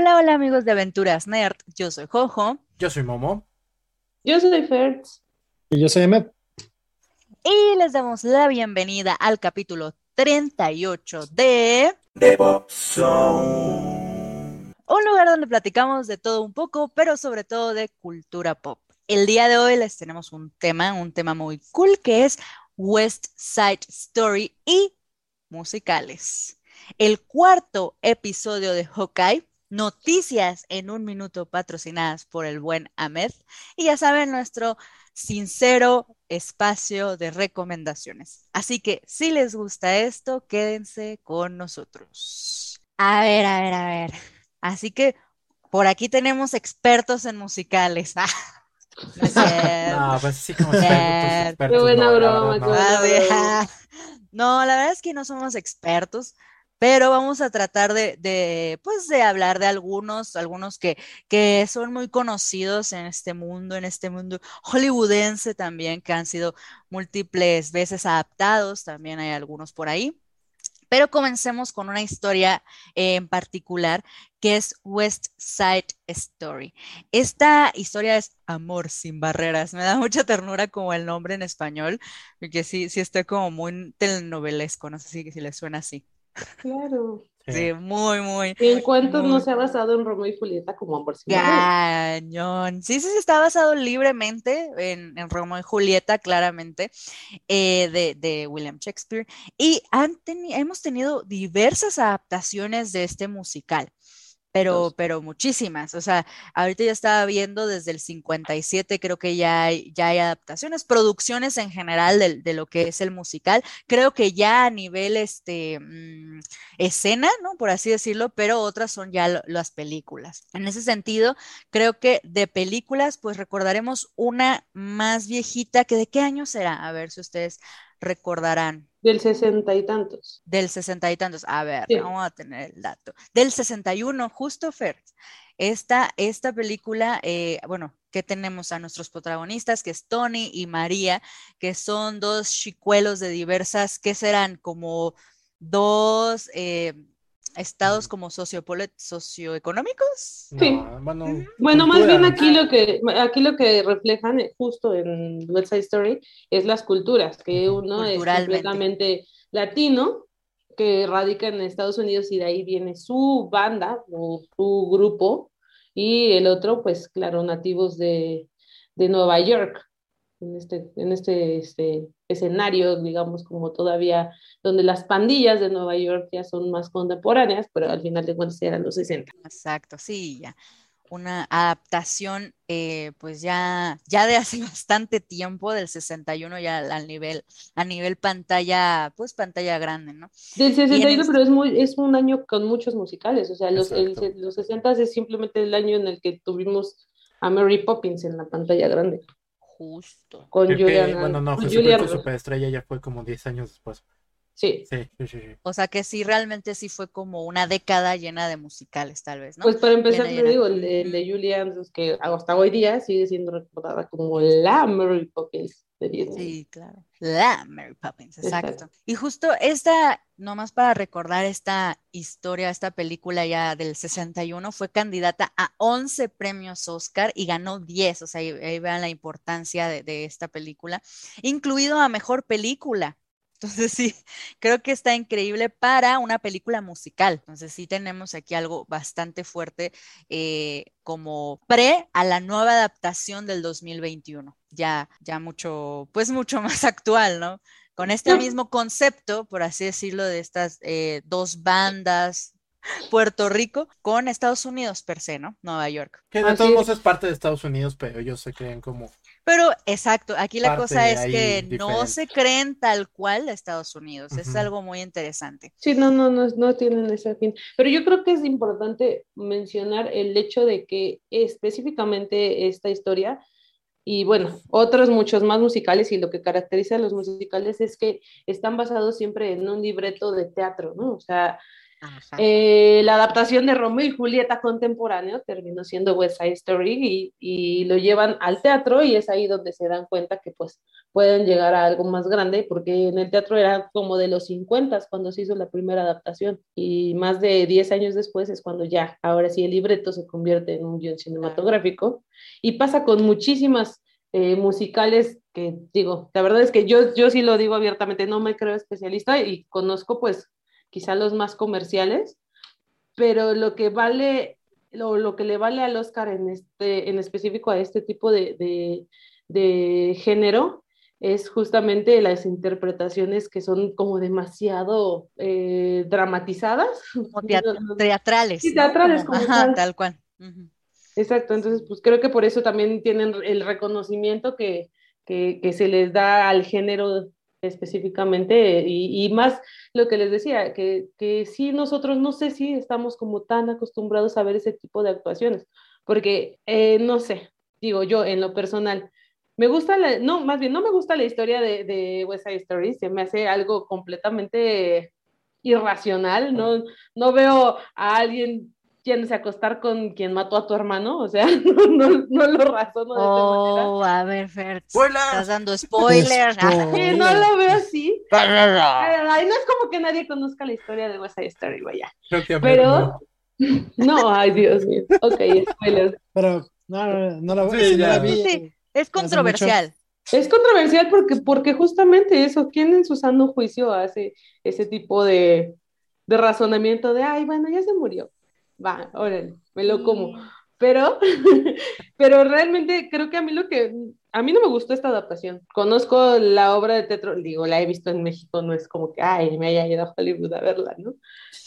Hola, hola amigos de Aventuras Nerd, yo soy Jojo. Yo soy Momo. Yo soy Fertz. Y yo soy Emet. Y les damos la bienvenida al capítulo 38 de... The Pop Zone. Un lugar donde platicamos de todo un poco, pero sobre todo de cultura pop. El día de hoy les tenemos un tema, un tema muy cool que es West Side Story y musicales. El cuarto episodio de Hawkeye, noticias en un minuto patrocinadas por el buen Ahmed. Y ya saben, nuestro sincero espacio de recomendaciones. Así que si les gusta esto, quédense con nosotros. A ver, a ver, a ver. Así que por aquí tenemos expertos en musicales. No, cierto. No, pues sí, como expertos, expertos, Qué buena no, la broma, verdad, qué no. Ah. No, la verdad es que no somos expertos, pero vamos a tratar de, pues, de hablar de algunos, algunos que, que son muy conocidos en este mundo, en este mundo hollywoodense también, que han sido múltiples veces adaptados, también hay algunos por ahí. Pero comencemos con una historia en particular que es West Side Story. Esta historia es Amor sin barreras. Me da mucha ternura como el nombre en español, porque sí, sí está como muy telenovelesco, no sé si, si le suena así. Claro. Sí. Muy, muy ¿Y en cuántos no Muy- se ha basado en Romeo y Julieta como amor sin cañón. Sí, sí, sí, está basado libremente en, en Romeo y Julieta, claramente, eh, de, de William Shakespeare. Y han teni- hemos tenido diversas adaptaciones de este musical. Pero, pero muchísimas. O sea, ahorita ya estaba viendo desde el 57, creo que ya hay, ya hay adaptaciones, producciones en general de, lo que es el musical. Creo que ya a nivel este, mm, escena, ¿no? Por así decirlo, pero otras son ya las películas. En ese sentido, creo que de películas, pues recordaremos una más viejita, que de qué año será, a ver si ustedes recordarán. Del sesenta y tantos. Del sesenta y tantos. A ver, Sí. vamos a tener el dato. Del 61, justo Fer. Esta, esta película, eh, bueno, que tenemos a nuestros protagonistas, que es Tony y María, que son dos chicuelos de diversas, ¿qué serán? Como dos eh, estados como socioeconómicos. Sí. No, bueno, Bueno, más bien aquí lo que aquí lo que reflejan eh, justo en West Side Story es las culturas, que uno es completamente latino, que radica en Estados Unidos y de ahí viene su banda o su grupo, y el otro, pues claro, nativos de, de Nueva York, en este, en este, este escenario, digamos, como todavía, donde las pandillas de Nueva York ya son más contemporáneas, pero al final de cuentas eran los 60. Exacto, sí, ya. Una adaptación, eh, pues ya, ya de hace bastante tiempo, del 61 ya al, nivel, a nivel pantalla, pues pantalla grande, ¿no? Del 61, este- pero es muy, es un año con muchos musicales, o sea, los, el- los 60 es simplemente el año en el que tuvimos a Mary Poppins en la pantalla grande, Justo. con Creo que, Julian, bueno, no, con Julia Roberts. Superestrella ya fue como 10 años después. Sí, Sí, sí, sí. sí. O sea que sí, realmente sí fue como una década llena de musicales, tal vez, ¿no? pues para empezar Llena, te llena. digo, el de, el de Julie Andrews, que hasta hoy día sigue siendo recordada como la Mary Poppins de Disney. Sí, claro. La Mary Poppins, exacto. Exacto. Y justo esta, nomás para recordar esta historia, esta película ya del 61, fue candidata a 11 premios Oscar y ganó 10. O sea, ahí, ahí vean la importancia de, de esta película, incluido a mejor película. Entonces sí, creo que está increíble para una película musical. Entonces sí tenemos aquí algo bastante fuerte eh, como pre a la nueva adaptación del 2021. Ya, ya mucho, pues mucho más actual, ¿no? Con este mismo concepto, por así decirlo, de estas eh, dos bandas, Puerto Rico con Estados Unidos per se, ¿no? Nueva York. Que de todos modos es parte de Estados Unidos, pero ellos se creen como. Pero exacto, aquí la Parte cosa es que no se creen tal cual de Estados Unidos. Es algo muy interesante. Sí, no, no, no, no tienen ese fin. Pero yo creo que es importante mencionar el hecho de que específicamente esta historia y bueno, otros muchos más musicales y lo que caracteriza a los musicales es que están basados siempre en un libreto de teatro, ¿no? O sea. Eh, la adaptación de Romeo y Julieta contemporáneo terminó siendo West Side Story y, y lo llevan al teatro y es ahí donde se dan cuenta que pues pueden llegar a algo más grande porque en el teatro era como de los 50 cuando se hizo la primera adaptación y más de 10 años después es cuando ya, ahora sí el libreto se convierte en un guion cinematográfico y pasa con muchísimas eh, musicales que digo, la verdad es que yo, yo sí lo digo abiertamente, no me creo especialista y conozco pues quizá los más comerciales, pero lo que vale, lo, lo que le vale al Oscar en, este, en específico a este tipo de, de, de género es justamente las interpretaciones que son como demasiado eh, dramatizadas. Como teat- teatrales. Sí, ¿no? teatrales, Como- como ajá, tal. tal cual. Ujú. Exacto, entonces pues creo que por eso también tienen el reconocimiento que, que, que se les da al género específicamente y, y más lo que les decía, que, que sí nosotros no sé si estamos como tan acostumbrados a ver ese tipo de actuaciones, porque eh, no sé, digo yo en lo personal, me gusta la, no, más bien no me gusta la historia de, de West Side Story, se me hace algo completamente irracional, no, no veo a alguien yéndose a acostar con quien mató a tu hermano, o sea, no, no, no lo razono de esta manera. Oh, a ver, Fer, estás dando spoilers. Spoiler. Sí, no lo veo así. Ay, no es como que nadie conozca la historia de West Side Story, vaya. Pero, no, ay, Dios mío. Ok, spoiler. Pero no, no, no la, Sí, la vi. Sí, es controversial. Es controversial porque, porque justamente eso, ¿quién en su sano juicio hace ese tipo de, de razonamiento de, ay, bueno, ya se murió? Va, órale, me lo como. Pero, pero realmente creo que a mí lo que, a mí no me gustó esta adaptación. Conozco la obra de teatro, digo, la he visto en México, no es como que, ay, me haya ido a Hollywood a verla, ¿no?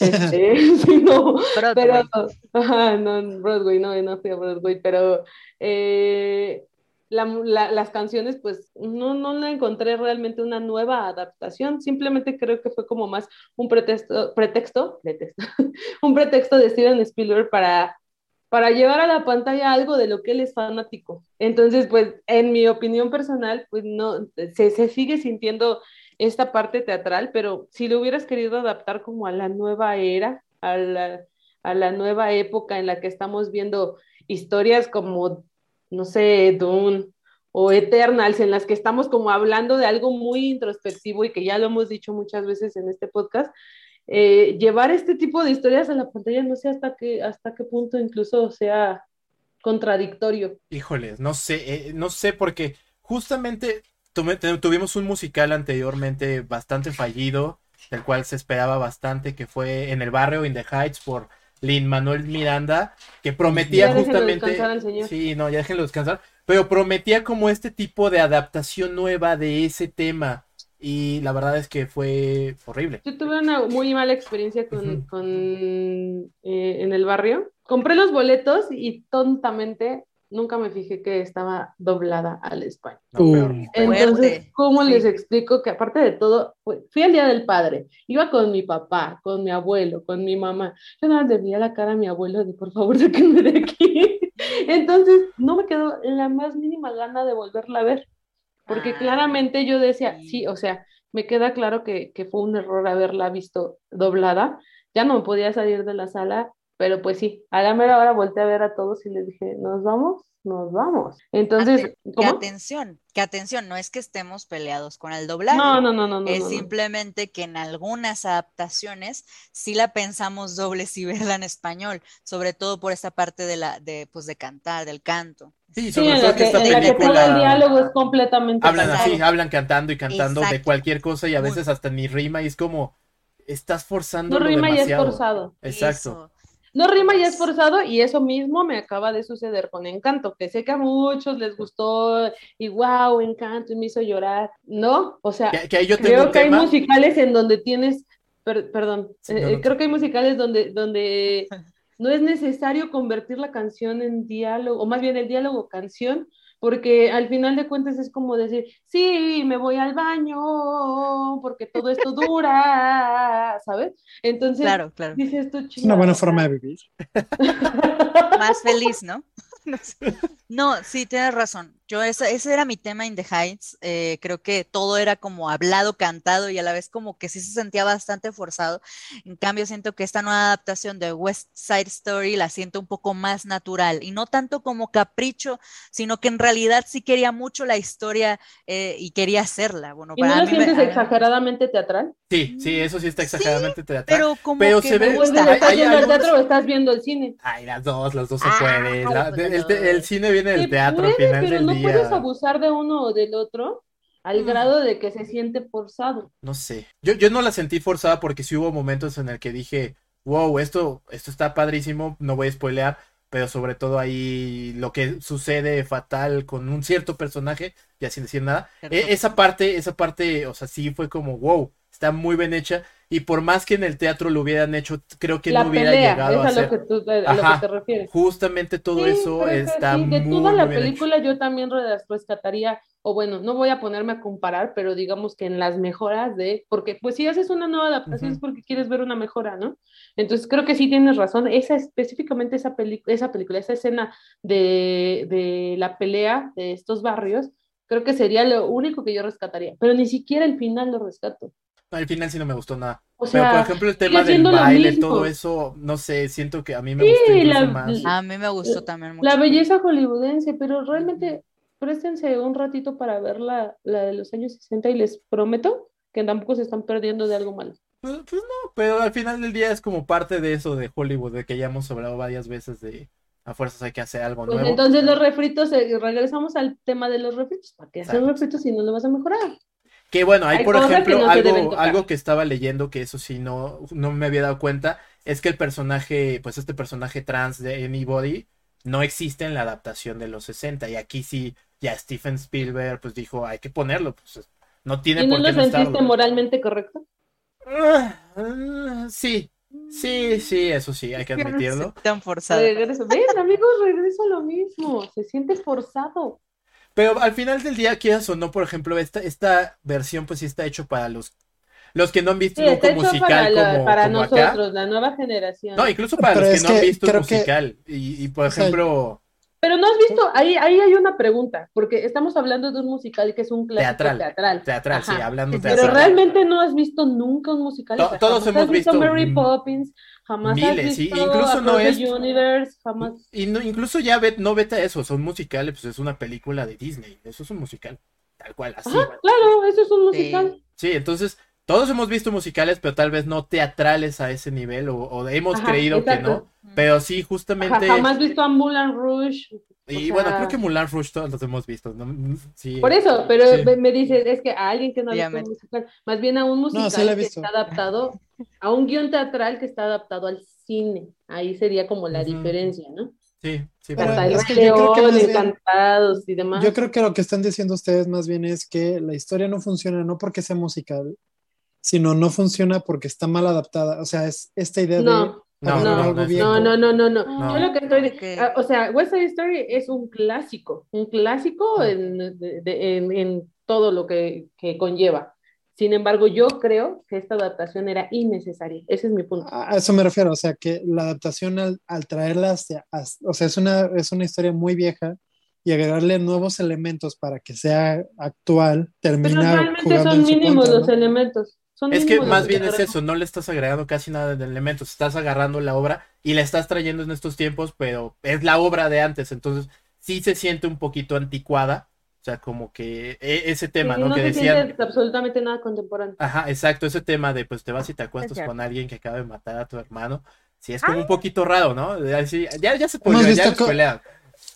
Este, no, Broadway. pero, ajá, no, Broadway, no, no fui a Broadway, pero eh, la- la- las canciones, pues no, no la encontré realmente una nueva adaptación, simplemente creo que fue como más un pretexto, pretexto, pretexto, un pretexto de Steven Spielberg para, para llevar a la pantalla algo de lo que él es fanático. Entonces, pues en mi opinión personal, pues no, se, se sigue sintiendo esta parte teatral, pero si lo hubieras querido adaptar como a la nueva era, a la, a la nueva época en la que estamos viendo historias como, no sé, Dune o Eternals, en las que estamos como hablando de algo muy introspectivo y que ya lo hemos dicho muchas veces en este podcast, eh, llevar este tipo de historias a la pantalla, no sé hasta qué, hasta qué punto incluso sea contradictorio. Híjoles, no sé, eh, no sé porque justamente tuvimos un musical anteriormente bastante fallido, del cual se esperaba bastante, que fue En el barrio, In the Heights, por Lin Manuel Miranda, que prometía Ya justamente... descansar al señor. Sí, no, ya déjenlo descansar, pero prometía como este tipo de adaptación nueva de ese tema, y la verdad es que fue horrible. Yo tuve una muy mala experiencia con, eh, en el barrio. Compré los boletos y tontamente nunca me fijé que estaba doblada al español. No, Uh. Entonces. ¿cómo Sí. les explico que aparte de todo, fui al Día del Padre, iba con mi papá, con mi abuelo, con mi mamá. Yo nada más le veía la cara a mi abuelo de por favor, sáquenme de aquí. Entonces, no me quedó la más mínima gana de volverla a ver, porque Ah, claramente yo decía, sí. sí, o sea, me queda claro que, que fue un error haberla visto doblada. Ya no me podía salir de la sala, pero pues sí, a la mera hora volteé a ver a todos y les dije, ¿nos vamos? Nos vamos. Entonces, Ate- que ¿cómo? atención, que atención, no es que estemos peleados con el doblaje. No, no, no, no, no. es no, no. simplemente que en algunas adaptaciones sí la pensamos doble si verla en español, sobre todo por esa parte de la, de, pues de cantar, del canto. Sí, Sí, sobre en todo la que que, esta en la que todo el película diálogo es completamente hablan así, hablan cantando y cantando de cualquier cosa y a veces hasta ni rima y es como estás forzando No rima y es demasiado. forzado. Exacto. Eso. No rima y es forzado y eso mismo me acaba de suceder con Encanto, que sé que a muchos les gustó y wow, Encanto y me hizo llorar. No, o sea, Que, yo tengo creo que hay musicales en donde tienes, per- perdón, Sí, eh, no, eh, no. creo que hay musicales donde, donde no es necesario convertir la canción en diálogo, o más bien el diálogo canción, porque al final de cuentas es como decir, sí, me voy al baño, porque todo esto dura, ¿sabes? Entonces, Claro, claro. dices tú, Es una buena "Chinga, forma de vivir. Más feliz, ¿no? No, sí, tienes razón. Yo ese, ese era mi tema in The Heights. eh, creo que todo era como hablado, cantado y a la vez como que sí se sentía bastante forzado. En cambio, siento que esta nueva adaptación de West Side Story la siento un poco más natural y no tanto como capricho, sino que en realidad sí quería mucho la historia eh, y quería hacerla. Bueno, ¿Y no para lo me- sientes a- exageradamente teatral? Sí, sí, eso sí está Sí, exageradamente teatral. Pero como Pero que se ve-. Hay- ¿Estás hay viendo el teatro o estás viendo el cine? Ay, las dos, las dos se Ah, pueden. La- pues el, no. el cine viene del teatro al puede, final del no puedes abusar de uno o del otro al Mm. grado de que se siente forzado. No sé. Yo, yo no la sentí forzada porque sí hubo momentos en el que dije, wow, esto, esto está padrísimo, no voy a spoilear, pero sobre todo ahí lo que sucede fatal con un cierto personaje, ya sin decir nada. E- esa parte, esa parte, o sea, sí fue como, wow, está muy bien hecha. Y por más que en el teatro lo hubieran hecho, creo que la no hubiera pelea, llegado es a a lo ser. que, tú, a lo que te refieres. Justamente todo Sí, eso está sí, de muy, toda la muy bien hecho. película yo también re- rescataría, o bueno, no voy a ponerme a comparar, pero digamos que en las mejoras de, porque pues si haces una nueva adaptación Ujú. es porque quieres ver una mejora, ¿no? Entonces creo que sí tienes razón, esa específicamente esa esa película, esa escena de, de la pelea de estos barrios, creo que sería lo único que yo rescataría, pero ni siquiera el final lo rescato. Al final sí no me gustó nada. O Pero por sea, ejemplo el tema del baile, todo eso, no sé, siento que a mí me Sí, gustó incluso la- más. A mí me gustó también mucho. La belleza hollywoodense, pero realmente préstense un ratito para ver la, la de los años 60 y les prometo que tampoco se están perdiendo de algo malo. Pues, pues no, pero al final del día es como parte de eso de Hollywood, de que ya hemos hablado varias veces de a fuerzas hay que hacer algo Pues nuevo. entonces los refritos, eh, regresamos al tema de los refritos. ¿Para qué hacer refritos si no lo vas a mejorar? Que bueno, hay Hay por ejemplo no algo, algo que estaba leyendo que eso sí no, no me había dado cuenta, es que el personaje, pues este personaje trans de Anybody no existe en la adaptación de los 60 y aquí sí, ya Steven Spielberg pues dijo hay que ponerlo, pues no tiene ¿Y no por lo qué no sentiste estarlo. moralmente correcto? Ah, sí, sí, sí, eso sí, hay que admitirlo. tan forzada. Regreso. Ven, amigos, regreso a lo mismo. Se siente forzado. Pero al final del día, quieras o no, por ejemplo, esta, esta versión pues sí está hecho para los, los que no han visto Sí, un para, musical la- como, para como acá. nosotros, la nueva generación. No, incluso para Pero los que no han visto un que- musical. Y, y, por ejemplo, Pero no has visto, ahí, ahí hay una pregunta, porque estamos hablando de un musical que es un clásico Teatral. teatral. teatral, sí, hablando Pero teatral. realmente no has visto nunca un musical. To- todos jamás hemos has visto, visto, Mary mm, Poppins, jamás miles, has sí, visto incluso no es- Universe, jamás. Y no, incluso ya ve- no vete a eso, son musicales, pues es una película de Disney, eso es un musical, tal cual, así. Ajá, claro, eso es un musical. Sí, entonces todos hemos visto musicales, pero tal vez no teatrales a ese nivel, o, o hemos Ajá, creído exacto. que no, pero sí, Ajá, justamente, jamás visto a Moulin Rouge. y o bueno, sea- creo que Mulan Rouge todos los hemos visto, ¿no? Sí, Por eso, pero Sí. me, dices, es que a alguien que no ha visto un musical, más bien a un musical sí la he que está adaptado, a un guion teatral que está adaptado al cine. Ahí sería como la Ujú. diferencia, ¿no? sí, sí, Pero el es que yo creo que bien- Encantados y demás. Yo creo que lo que están diciendo ustedes más bien es que la historia no funciona no porque sea musical, sino no funciona porque está mal adaptada. O sea, es esta idea de No, No, agarrar no, no. No, no, no, no, no. No. Yo lo que estoy, ah, o sea, West Side Story es un clásico, un clásico Ah. en, de- de- en, en todo lo que, que conlleva. Sin embargo, yo creo que esta adaptación era innecesaria. Ese es mi punto. A eso me refiero, o sea, que la adaptación al, al traerla hacia, as- o sea, es una, es una historia muy vieja y agregarle nuevos elementos para que sea actual, Pero termina realmente jugando son mínimos contra, los ¿no? elementos. Son Es que más bien es eso, no le estás agregando casi nada de elementos, estás agarrando la obra y la estás trayendo en estos tiempos, pero es la obra de antes, entonces sí se siente un poquito anticuada, o sea, como que e- ese tema, Sí, ¿no? no Que se decían, siente absolutamente nada contemporáneo. ajá, exacto, ese tema de pues te vas y te acuestas con alguien que acaba de matar a tu hermano, sí es como un poquito raro, ¿no? Así, ya, ya se spoileó, ya.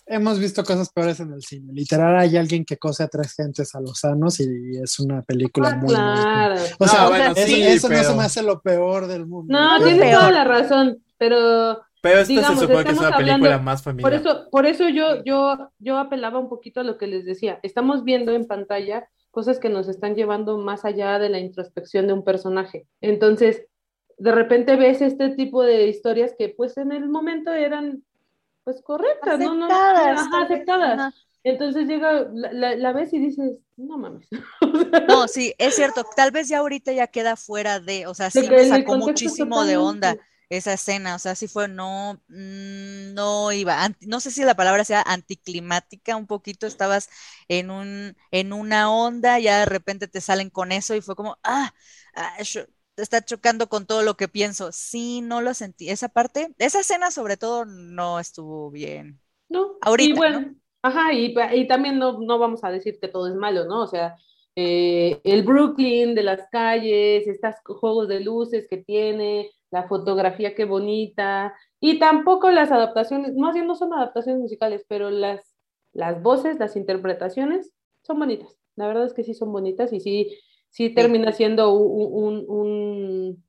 Hemos visto cosas peores en el cine. Literal, hay alguien que cose a tres gentes a los sanos y es una película Ah, muy, muy- claro. O No, sea, bueno, eso, sí, eso no pero- se me hace lo peor del mundo. No, peor. toda la razón, pero Pero esta digamos, se supone que es estamos una película hablando- más por familiar. eso, por eso yo, yo, yo apelaba un poquito a lo que les decía. Estamos viendo en pantalla cosas que nos están llevando más allá de la introspección de un personaje. Entonces, de repente ves este tipo de historias que pues en el momento eran pues correctas, ¿no? no Aceptadas, ajá, aceptadas. ajá. Entonces llega, la, la- la ves y dices, no mames. No, sí, es cierto. Tal vez ya ahorita ya queda fuera de, o sea, sí me sacó muchísimo de onda esa escena, o sea, sí fue, no, mm, no iba, no sé si la palabra sea anticlimática, un poquito estabas en un, en una onda, ya de repente te salen con eso y fue como, ah, ah está chocando con todo lo que pienso. Sí, no lo sentí. Esa parte, esa escena sobre todo no estuvo bien. No, ahorita. Y bueno, ajá, y, y también no, no vamos a decir que todo es malo, ¿no? O sea, eh, el Brooklyn de las calles, estos juegos de luces que tiene, la fotografía qué bonita, y tampoco las adaptaciones, más bien no son adaptaciones musicales, pero las, las voces, las interpretaciones son bonitas. La verdad es que sí son bonitas y sí, sí termina siendo un, un,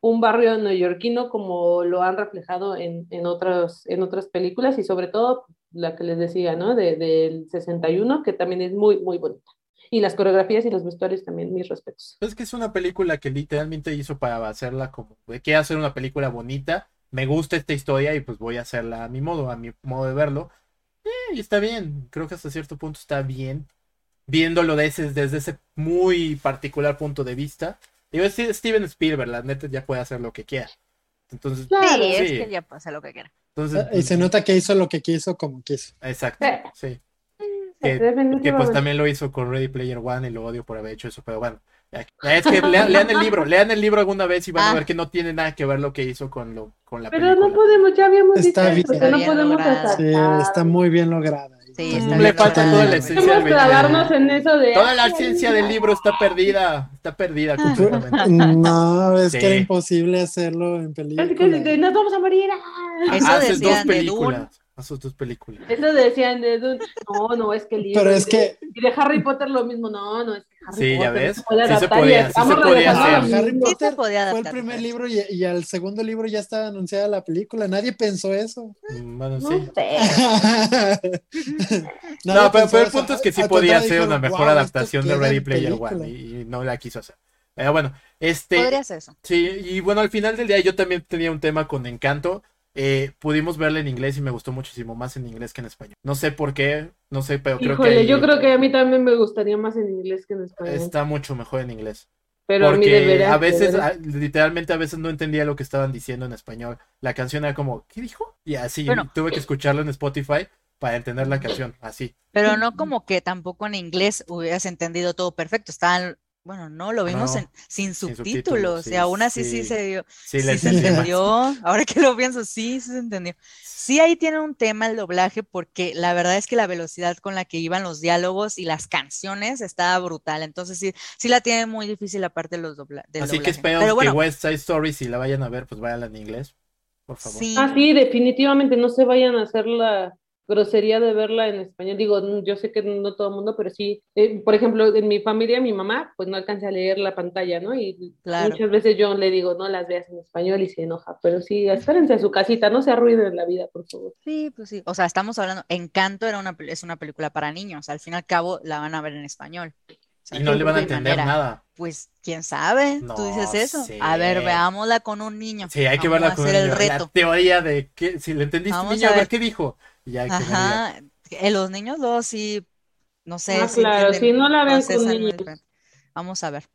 un, barrio neoyorquino como lo han reflejado en, en, otros, en otras películas y sobre todo la que les decía, ¿no? De, del 61, que también es muy, muy bonita y las coreografías y los vestuarios también, mis respetos. Es que es una película que literalmente hizo para hacerla como, quiero hacer una película bonita, me gusta esta historia y pues voy a hacerla a mi modo, a mi modo de verlo. Eh, y está bien, creo que hasta cierto punto está bien, viéndolo desde, desde ese muy particular punto de vista. Digo, es Steven Spielberg, la neta ya puede hacer lo que quiera. Entonces, claro, sí, es que ya puede hacer lo que quiera. Entonces, y se nota que hizo lo que quiso como quiso. Exacto, sí. Que, pues también lo hizo con Ready Player One y lo odio por haber hecho eso, pero bueno. Es que lean, el libro, lean el libro alguna vez y van a ah. ver que no tiene nada que ver lo que hizo con lo con la Pero no podemos, ya habíamos está dicho bien, no podemos Sí, está muy bien lograda. Sí, está le falta toda la esencia del en eso de Toda la ciencia del libro está perdida, está perdida ah. completamente. No, es que era imposible hacerlo en película. Es que nos vamos a morir. Eso Haces dos películas a sus dos películas. Eso decían de no, no, es que el libro. Pero es que. Y de Harry Potter lo mismo, no, no, es que Harry sí, Potter. ya ves. sí se podía, sí se podía hacer. Harry Potter fue el primer libro y, y, al segundo libro ya estaba anunciada la película. Nadie pensó eso. Mm, bueno, sí. No, no pero, pero, el punto es que sí podía ser una mejor adaptación de Ready Player One y, y, no la quiso hacer. Pero bueno, este. Podría ser eso. Sí, y bueno, al final del día yo también tenía un tema con Encanto eh, pudimos verla en inglés y me gustó muchísimo más en inglés que en español. No sé por qué, no sé, pero creo que. yo creo que a mí también me gustaría más en inglés que en español. Está mucho mejor en inglés. Pero Porque a, veces, literalmente a veces no entendía lo que estaban diciendo en español. La canción era como, ¿qué dijo? Y así, tuve que escucharlo en Spotify para entender la canción, así. Pero no como que tampoco en inglés hubieras entendido todo perfecto. Estaban bueno, no, lo vimos sin subtítulos, y aún así sí, se dio, sí, se entendió, ahora que lo pienso, sí, se entendió. Sí, ahí tiene un tema el doblaje, porque la verdad es que la velocidad con la que iban los diálogos y las canciones estaba brutal, entonces sí, sí la tiene muy difícil la parte de los dobla Así que espero que West Side Story, si la vayan a ver, pues vayan en inglés, por favor. Ah, sí, definitivamente, no se vayan a hacer la grosería de verla en español. Digo, yo sé que no todo el mundo, pero sí, eh, por ejemplo, en mi familia, mi mamá, pues no alcanza a leer la pantalla, ¿no? Y muchas veces yo le digo, no las veas en español y se enoja, pero sí, espérense a su casita, no se arruinen la vida, por favor. Sí, pues sí, o sea, estamos hablando, Encanto era una, es una película para niños, al fin y al cabo la van a ver en español. y no le van a entender nada. Pues quién sabe, tú dices eso. A ver, veámosla con un niño. Sí, hay que verla con un niño. La teoría de que si le entendiste, niño, a ver qué dijo. Ajá, en los niños dos sí, no sé. Ah, claro, si no la ven con niños. Vamos a ver.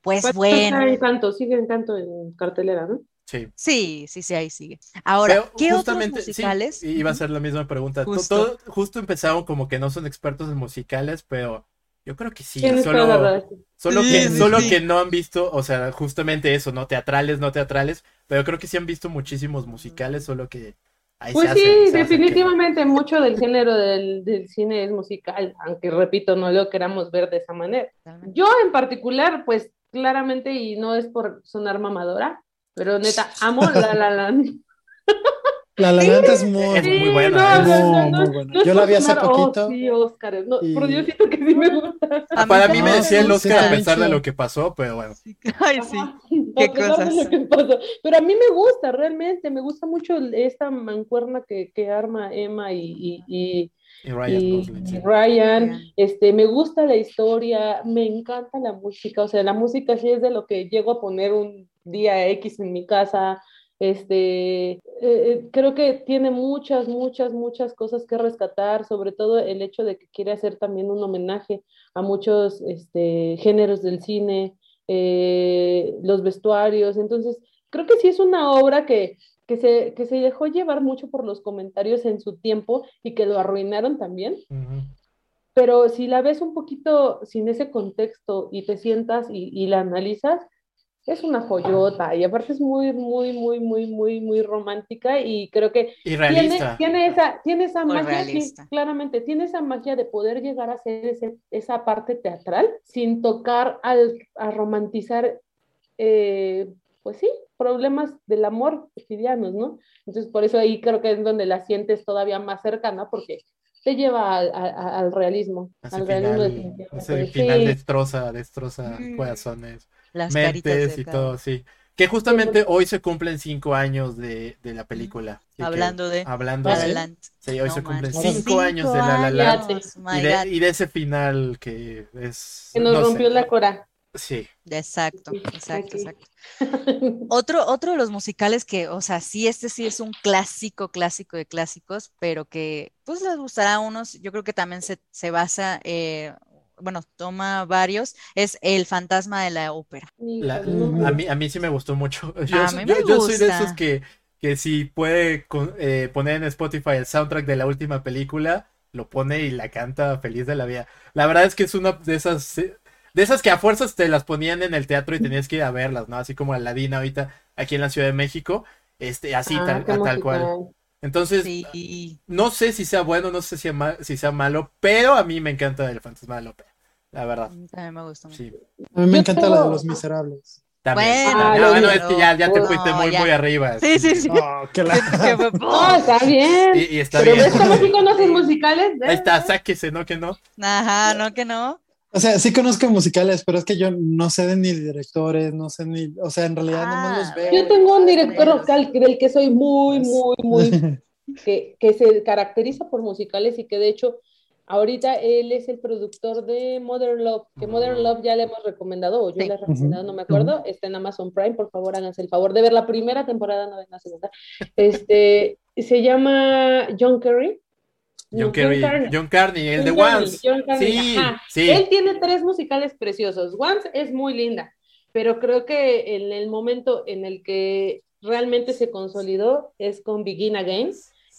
Pues, bueno. Encanto, sigue Encanto en cartelera, ¿no? Sí. Sí, sí, sí, ahí sigue. Ahora, ¿qué otros musicales? Sí, iba a ser la misma pregunta. Justo. justo empezaron como que no son expertos en musicales, pero yo creo que sí. Solo, solo, que, solo que no han visto, o sea, justamente eso, ¿no? Teatrales, no teatrales, pero creo que sí han visto muchísimos musicales, solo que pues sí, definitivamente mucho del género del, del, cine es musical, aunque repito, no lo queramos ver de esa manera. Yo en particular, pues claramente, y no es por sonar mamadora, pero neta, amo La La Land. La La Land es muy, es muy buena. No, no, muy buena. Yo la vi hace poquito. Oh, sí, Oscar. Diosito que sí me gusta. Para mí me decía el Oscar a pesar de lo que pasó, pero bueno. Ay, sí. Qué cosas. Pero a mí me gusta, realmente. Me gusta mucho esta mancuerna que, que arma Emma y, y, y y Ryan, y Ryan, este, me gusta la historia, me encanta la música, o sea, la música sí es de lo que llego a poner un día X en mi casa, este, eh, creo que tiene muchas, muchas, muchas cosas que rescatar, sobre todo el hecho de que quiere hacer también un homenaje a muchos este, géneros del cine, eh, los vestuarios. Entonces, creo que sí es una obra que, que, se, que se dejó llevar mucho por los comentarios en su tiempo y que lo arruinaron también. Ujú. Pero si la ves un poquito sin ese contexto y te sientas y, y la analizas, es una joyota y aparte es muy, muy, muy, muy, muy, muy romántica y creo que Y tiene, realista. tiene esa, tiene esa Muy magia, sí, claramente, tiene esa magia de poder llegar a hacer ese- esa parte teatral sin tocar al, a romantizar, eh, pues sí, problemas del amor cotidianos, ¿no? Entonces, por eso ahí creo que es donde la sientes todavía más cercana, porque te lleva al, a- al realismo, Ese al realismo final, definitivamente. ese final Sí. destroza, destroza Mm. corazones, Las caritas mentes y cada- todo, sí. Que justamente hoy se cumplen cinco años de, de la película. Que, Hablando de hablando La de, La sí, hoy No se cumplen cinco años de La La Land. años, my Y de, God. y de ese final que es. Que nos no sé, rompió la cora. Sí. Exacto, exacto, exacto. Otro, otro de los musicales que, o sea, sí, este sí es un clásico, clásico de clásicos, pero que pues les gustará a unos, yo creo que también se, se basa, eh, bueno, toma varios, es El fantasma de la ópera. La- a, mí, a mí sí me gustó mucho. Yo, A soy- mí yo- me yo soy de esos que, que si puede con- eh, poner en Spotify el soundtrack de la última película, lo pone y la canta feliz de la vida. La verdad es que es una de esas, eh, de esas que a fuerzas te las ponían en el teatro y tenías que ir a verlas, ¿no? Así como Aladina ahorita aquí en la Ciudad de México, este, así Ah, tal, a tal cual. Entonces, Sí, no sé si sea bueno, no sé si, sea malo, pero a mí me encanta el fantasma de la ópera, la verdad. también me gusta mucho. Sí. A mí me Yo encanta la de los miserables. También. Bueno. Ah, Ah, bueno, es que ya, ya te no, fuiste muy, ya. muy arriba. Sí, sí, sí. Oh, que la- fue- No, está bien. Y, y está Pero bien. ves cómo sí conoces musicales. Ahí está, sáquese, ¿no? Que no. Ajá, no que no. O sea, sí conozco musicales, pero es que yo no sé de ni directores, no sé ni, o sea, en realidad no Ah, los veo. Yo tengo un director local del que soy muy, muy, muy, que, que se caracteriza por musicales y que de hecho ahorita él es el productor de Modern Love, que Modern Love ya le hemos recomendado, o yo Sí. le he recomendado, no me acuerdo, está en Amazon Prime, por favor háganse el favor de ver la primera temporada, no ven la segunda. Este, se llama John Kerry. No, John Kerry, Carney. John Carney, el de John Once. John Carney, Sí, ajá. sí. Él tiene tres musicales preciosos. Once es muy linda, pero creo que en el momento en el que realmente se consolidó es con Begin Again,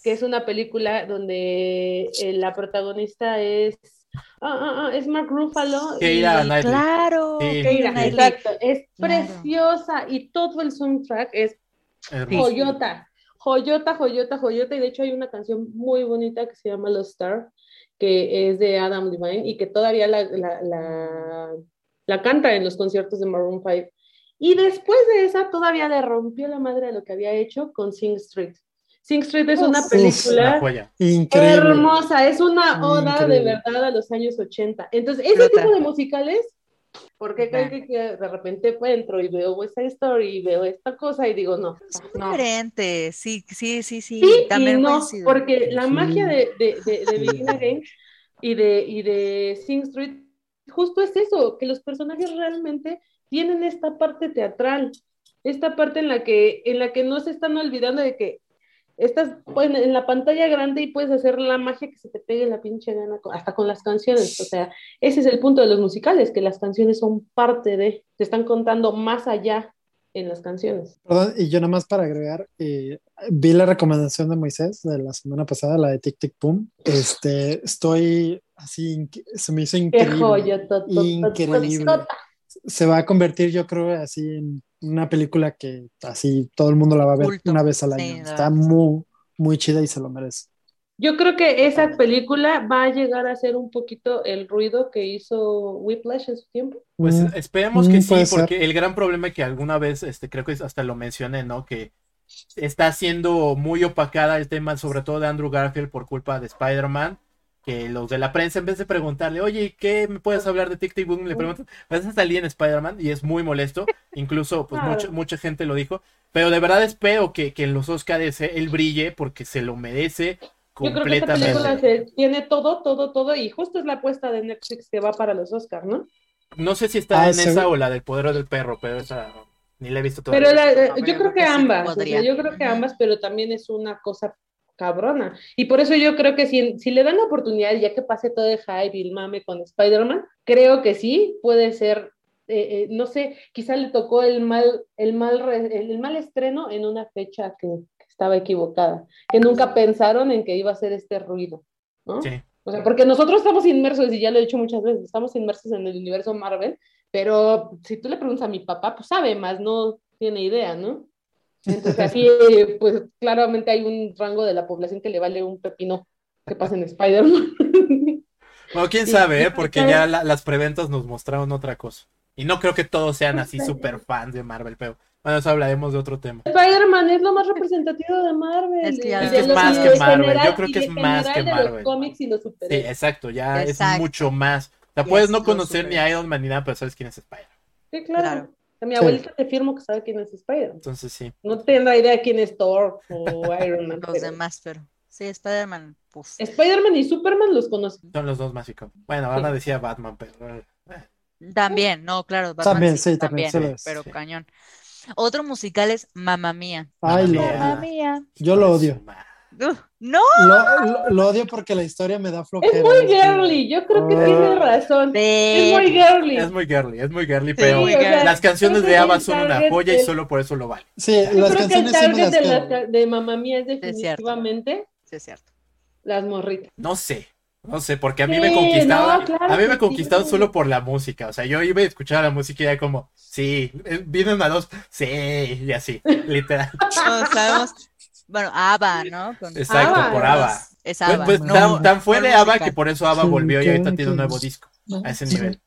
que es una película donde eh, la protagonista es, ah, ah, ah, es Mark Ruffalo. y- Keira Knightley. Claro, Sí. Keira exacto, es Claro. preciosa y todo el soundtrack es Hermoso. joyota, joyota, joyota, joyota. Y de hecho hay una canción muy bonita que se llama Los Star, que es de Adam Levine y que todavía la, la, la, la canta en los conciertos de Maroon 5. Y después de esa todavía le rompió la madre de lo que había hecho con Sing Street. Sing Street es una película. Increíble. hermosa, es una oda de Increíble. verdad a los años 80. Entonces, ese tipo de musicales, ¿por qué creen Ajá. que, que de repente entro y veo Side Story y veo esta cosa y digo, no, Son no. diferentes, sí, sí, sí, sí, Sí también y no, coincido. porque la Sí. magia de, de, de, de Begin Again y de, y de Sing Street justo es eso, que los personajes realmente tienen esta parte teatral, esta parte en la que, en la que no se están olvidando de que estás pues, en la pantalla grande y puedes hacer la magia que se te pegue la pinche gana, hasta con las canciones. O sea, ese es el punto de los musicales, que las canciones son parte de, te están contando más allá en las canciones. Perdón, y yo nada más para agregar, eh, vi la recomendación de Moisés de la semana pasada, la de Tic Tic Boom. Este, estoy así, se me hizo Qué increíble. joya, to- to- Increíble. Se va a convertir, yo creo, así en una película que así todo el mundo la va a ver Culto. una vez al Sí, año. Está verdad. muy, muy chida y se lo merece. Yo creo que esa película va a llegar a ser un poquito el ruido que hizo Whiplash en su tiempo. Pues Mm, esperemos mm, que sí, puede ser. porque el gran problema que alguna vez, este, creo que hasta lo mencioné, ¿no? Que está siendo muy opacada el tema, sobre todo de Andrew Garfield por culpa de Spider-Man, que los de la prensa, en vez de preguntarle, oye, ¿qué me puedes hablar de Tic Tic Boom? Le preguntan, ¿vas a salir en Spider-Man? Y es muy molesto, incluso, pues, Claro. mucha, mucha gente lo dijo, pero de verdad espero que, que en los Oscars él brille, porque se lo merece Yo creo que esta completamente. película se- tiene todo, todo, todo, y justo es la apuesta de Netflix que va para los Oscars, ¿no? No sé si está Ah, en esa o la del poder del perro, pero esa ni la he visto todavía. Pero la- eh, No, pero yo yo creo que sí ambas, o sea, yo creo que ambas, pero también es una cosa cabrona. Y por eso yo creo que si, si le dan la oportunidad, ya que pase todo el hype y el mame con Spider-Man, creo que sí puede ser eh, eh, no sé, quizá le tocó el mal, el mal, el mal estreno en una fecha que, que estaba equivocada, que nunca pensaron en que iba a ser este ruido, ¿no? Sí. O sea, porque nosotros estamos inmersos, y ya lo he dicho muchas veces, estamos inmersos en el universo Marvel, pero si tú le preguntas a mi papá, pues sabe más, no tiene idea, ¿no? Entonces, así, eh, pues claramente hay un rango de la población que le vale un pepino que pasa en Spider-Man. Bueno, quién sabe, ¿eh? Porque ya la- las preventas nos mostraron otra cosa. Y no creo que todos sean así súper fans de Marvel, pero bueno, eso hablaremos de otro tema. Spider-Man es lo más representativo de Marvel. Es que ya Es que más que Marvel, general- yo creo que es más que de Marvel. los cómics y los Sí, exacto, ya Exacto. es mucho más. O sea, puedes es no conocer ni a Iron Man ni nada, pero sabes quién es Spider. Sí, claro. Claro. Mi Sí. abuelita te firmo que sabe quién es Spider-Man. Entonces sí. No tendrá idea quién es Thor o Iron Man. Los pero demás, pero sí, Spider-Man, puf. Spider-Man y Superman los conocen. Son los dos más icónicos. Bueno, ahora decía Batman, pero. eh, También, no, claro, Batman También, sí, sí, también, sí es. pero Sí. cañón. Otro musical es Mamma Mía. Ay, Mamma Mía. yo lo odio. No, Lo, lo- lo odio porque la historia me da flojera. Es muy girly, yo creo que Ah. tiene razón. Es muy girly. Es muy girly, es muy girly, Sí, pero o sea, las canciones de que ABBA el son una joya y solo por eso lo vale. Sí, Yo las creo que el canciones sí me target las de, la, de Mamma Mía es Es cierto. definitivamente sí es cierto. las morritas. No sé, no sé, porque a mí me Sí, conquistaron, no, claro a mí me que conquistaron sí. solo por la música. O sea, yo iba a escuchar la música y era como, sí, eh, vienen a dos, sí, y así, literal. Sabemos, bueno, ABBA, ¿no? Con- Exacto, ABBA, por ABBA. Es Pues, ABBA. pues, no, tan, no. tan fue de ABBA que por eso ABBA Sí, volvió y ahorita tiene un nuevo disco a ese nivel.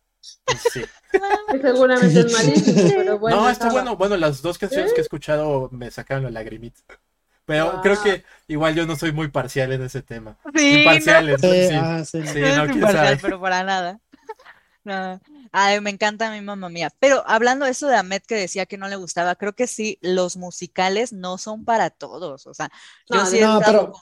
Pues, sí. Seguramente es malísimo, pero bueno. no, está bueno. Bueno, las dos canciones que he escuchado me sacaron la lagrimita. Pero Wow. creo que igual yo no soy muy parcial en ese tema. Sí, Imparcial, Sí, entonces, sí. ah, sí, Sí, no, no, imparcial, pero para nada. No. Ay, me encanta mi mamá mía. Pero hablando de eso de Ahmed que decía que no le gustaba, creo que sí, los musicales no son para todos. O sea, yo No, sí no, estado pero- con-